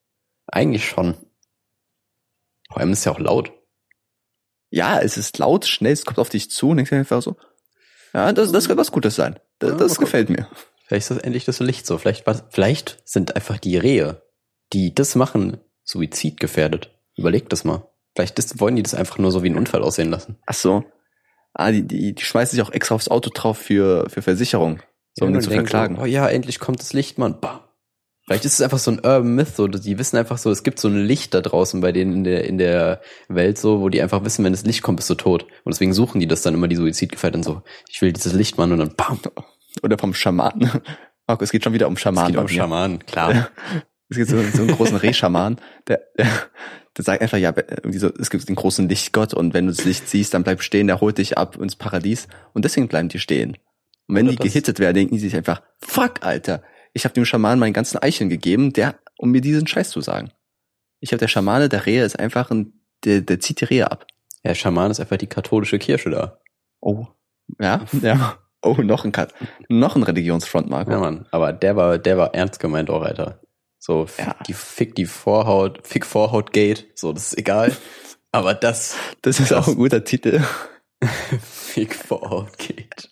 Eigentlich schon. Vor allem ist es ja auch laut.
Ja, es ist laut, schnell, es kommt auf dich zu und denkst dir einfach so, ja, das, das könnte was Gutes sein. Das,
Ja,
das gefällt mir.
Vielleicht ist das endlich das Licht so. Vielleicht, was- vielleicht sind einfach die Rehe, die das machen, suizidgefährdet. Überleg das mal. Vielleicht ist, wollen die das einfach nur so wie ein Unfall aussehen lassen.
Ach so. Ah, die, die, die schmeißen sich auch extra aufs Auto drauf für, für Versicherung. So, um
Ja,
den zu verklagen.
So, oh ja, endlich kommt das Licht, Mann. Bam. Vielleicht ist es einfach so ein Urban Myth, so, die wissen einfach so, es gibt so ein Licht da draußen bei denen in der, in der Welt so, wo die einfach wissen, wenn das Licht kommt, bist du tot. Und deswegen suchen die das dann immer, die Suizidgefährdeten so, ich will dieses Licht, Mann, und dann bam.
Oder vom Schaman. Marco, es geht schon wieder um
Es
Schaman.
geht um
mir.
Schaman, klar.
Es gibt so, so einen großen Rehschaman, der, der, der sagt einfach, ja, irgendwie so, es gibt den großen Lichtgott und wenn du das Licht siehst, dann bleib stehen, der holt dich ab ins Paradies und deswegen bleiben die stehen. Und wenn
Oder
die gehittet werden, denken die sich einfach, fuck, Alter, ich habe dem Schaman meinen ganzen Eicheln gegeben, der, um mir diesen Scheiß zu sagen. Ich habe der Schamane, der Rehe ist einfach ein, der, der zieht die Rehe ab.
Ja, Schaman ist einfach die katholische Kirche da.
Oh. Ja, ja. Oh, noch ein, Kat noch ein Religionsfront, Marco.
Ja, Mann. Aber der war, der war ernst gemeint auch, Alter. So, fick
Ja.
die, fick die Vorhaut, fick Vorhaut Gate, so, das ist egal. Aber das,
Das ist
Das-
auch ein guter Titel.
fick Vorhaut Gate.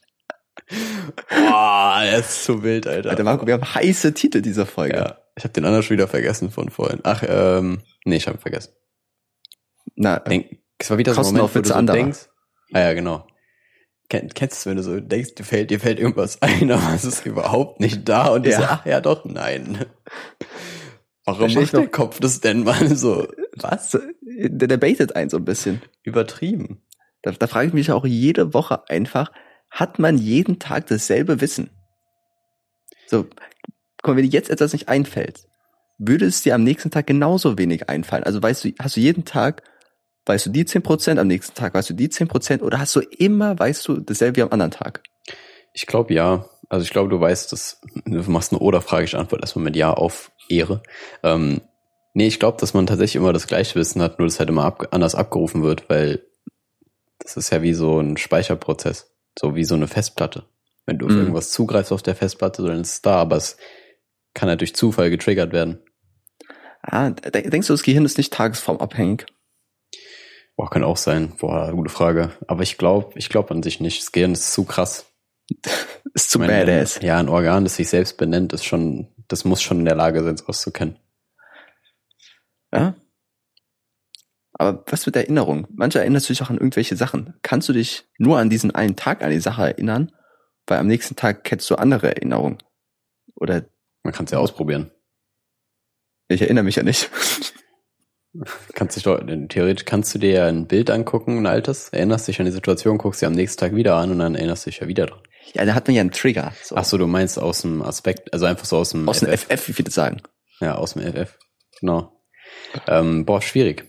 Boah, er ist zu wild, Alter.
Alter, Marco, wir haben heiße Titel dieser Folge.
Ja, ich habe den anderen schon wieder vergessen von vorhin. Ach, ähm, nee, ich habe vergessen.
Na,
Denk, es war wieder so ein Moment, wo du so
anderer.
denkst. Ah ja, genau. Ken, kennst du es, wenn du so denkst, dir fällt, dir fällt irgendwas ein, aber es ist überhaupt nicht da und du
Ja.
so, ach ja doch, nein. Warum macht der. Kopf das denn mal so? Was?
der, der baitet einen so ein bisschen.
Übertrieben.
Da, da frage ich mich auch jede Woche einfach, hat man jeden Tag dasselbe Wissen? So, mal, wenn dir jetzt etwas nicht einfällt, würde es dir am nächsten Tag genauso wenig einfallen? Also weißt du, hast du jeden Tag, weißt du die 10%, am nächsten Tag weißt du die 10% oder hast du immer, weißt du, dasselbe wie am anderen Tag?
Ich glaube ja. Also ich glaube, du weißt das, du machst eine Oder-Frage, ich antworte erstmal mit Ja auf Ehre. Ähm, nee, ich glaube, dass man tatsächlich immer das gleiche Wissen hat, nur das halt immer ab, anders abgerufen wird, weil das ist ja wie so ein Speicherprozess. So wie so eine Festplatte. Wenn du auf
Mhm.
irgendwas zugreifst auf der Festplatte, dann ist es da, aber es kann halt durch Zufall getriggert werden.
Ah, de- denkst du, das Gehirn ist nicht tagesformabhängig?
Boah, kann auch sein. Boah, gute Frage. Aber ich glaube, ich glaube an sich nicht. Das Gehirn ist zu krass.
Ist zu
meine,
badass.
Ja, ein Organ, das sich selbst benennt, ist schon, das muss schon in der Lage sein, sowas zu kennen.
Ja. Aber was mit Erinnerung? Manche erinnerst du dich auch an irgendwelche Sachen. Kannst du dich nur an diesen einen Tag an die Sache erinnern? Weil am nächsten Tag kennst du andere Erinnerungen. Oder
Man kann es ja ausprobieren.
ich erinnere mich ja nicht.
Kannst dich doch, theoretisch kannst du dir ja ein Bild angucken, ein altes, erinnerst dich an die Situation, guckst dir am nächsten Tag wieder an und dann erinnerst dich ja wieder dran.
Ja, da hat man ja einen Trigger. So.
Ach so, du meinst aus dem Aspekt, also einfach so aus dem
Aus dem
FF.
FF, wie viele sagen.
Ja, aus dem FF. Genau. Ähm, boah, schwierig.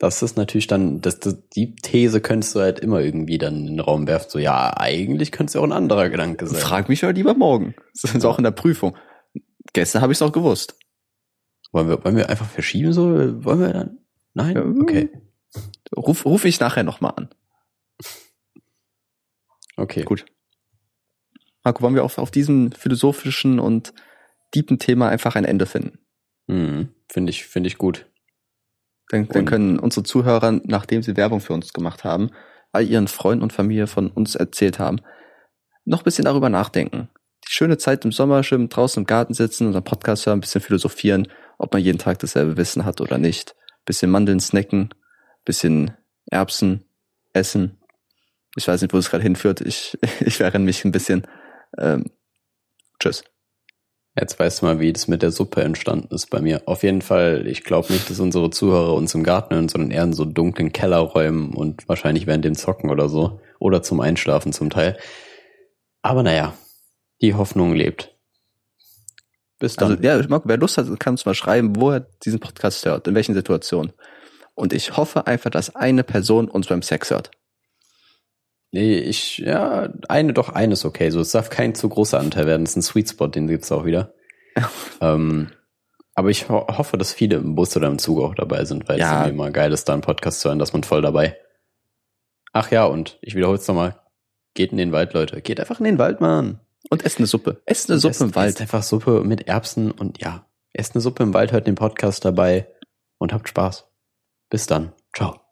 Das ist natürlich dann, das, das, die These könntest du halt immer irgendwie dann in den Raum werfen. So, ja, eigentlich könnte es ja auch ein anderer Gedanke sein.
Frag mich aber lieber morgen. Das ist auch in der Prüfung. Gestern habe ich es auch gewusst.
Wollen wir, wollen wir einfach verschieben so? Wollen wir dann? Nein?
Ja,
Okay.
Ruf, ruf ich nachher nochmal an.
Okay.
Gut. Marco, wollen wir auf, auf diesem philosophischen und deepen Thema einfach ein Ende finden?
Mhm. Finde ich, finde ich gut.
Dann, dann können unsere Zuhörer, nachdem sie Werbung für uns gemacht haben, all ihren Freunden und Familie von uns erzählt haben, noch ein bisschen darüber nachdenken. Die schöne Zeit im Sommer, schön draußen im Garten sitzen, unseren Podcast hören, ein bisschen philosophieren, ob man jeden Tag dasselbe Wissen hat oder nicht. Bisschen Mandeln snacken, bisschen Erbsen essen. Ich weiß nicht, wo es gerade hinführt. Ich, ich verrenne mich ein bisschen. Ähm, tschüss.
Jetzt weißt du mal, wie das mit der Suppe entstanden ist bei mir. Auf jeden Fall, ich glaube nicht, dass unsere Zuhörer uns im Garten hören, sondern eher in so dunklen Kellerräumen und wahrscheinlich während dem Zocken oder so. Oder zum Einschlafen zum Teil. Aber naja, die Hoffnung lebt. Bis dann.
Also, ja, Marco, wer Lust hat, kann uns mal schreiben, wo er diesen Podcast hört, in welchen Situationen. Und ich hoffe einfach, dass eine Person uns beim Sex hört.
Nee, ich, ja, eine doch, eine ist okay. So, es darf kein zu großer Anteil werden. Das ist ein Sweet Spot, den gibt's auch wieder. ähm, aber ich ho hoffe, dass viele im Bus oder im Zug auch dabei sind, weil es
Ja.
irgendwie immer geil ist, da einen Podcast zu hören, dass man voll dabei. Ach ja, und ich wiederhole es nochmal. Geht in den Wald, Leute. Geht einfach in den Wald, Mann.
Und esst eine Suppe. Esst eine Suppe
Esst-
im Wald.
Esst einfach Suppe mit Erbsen und ja, esst eine Suppe im Wald, hört den Podcast dabei und habt Spaß. Bis dann. Ciao.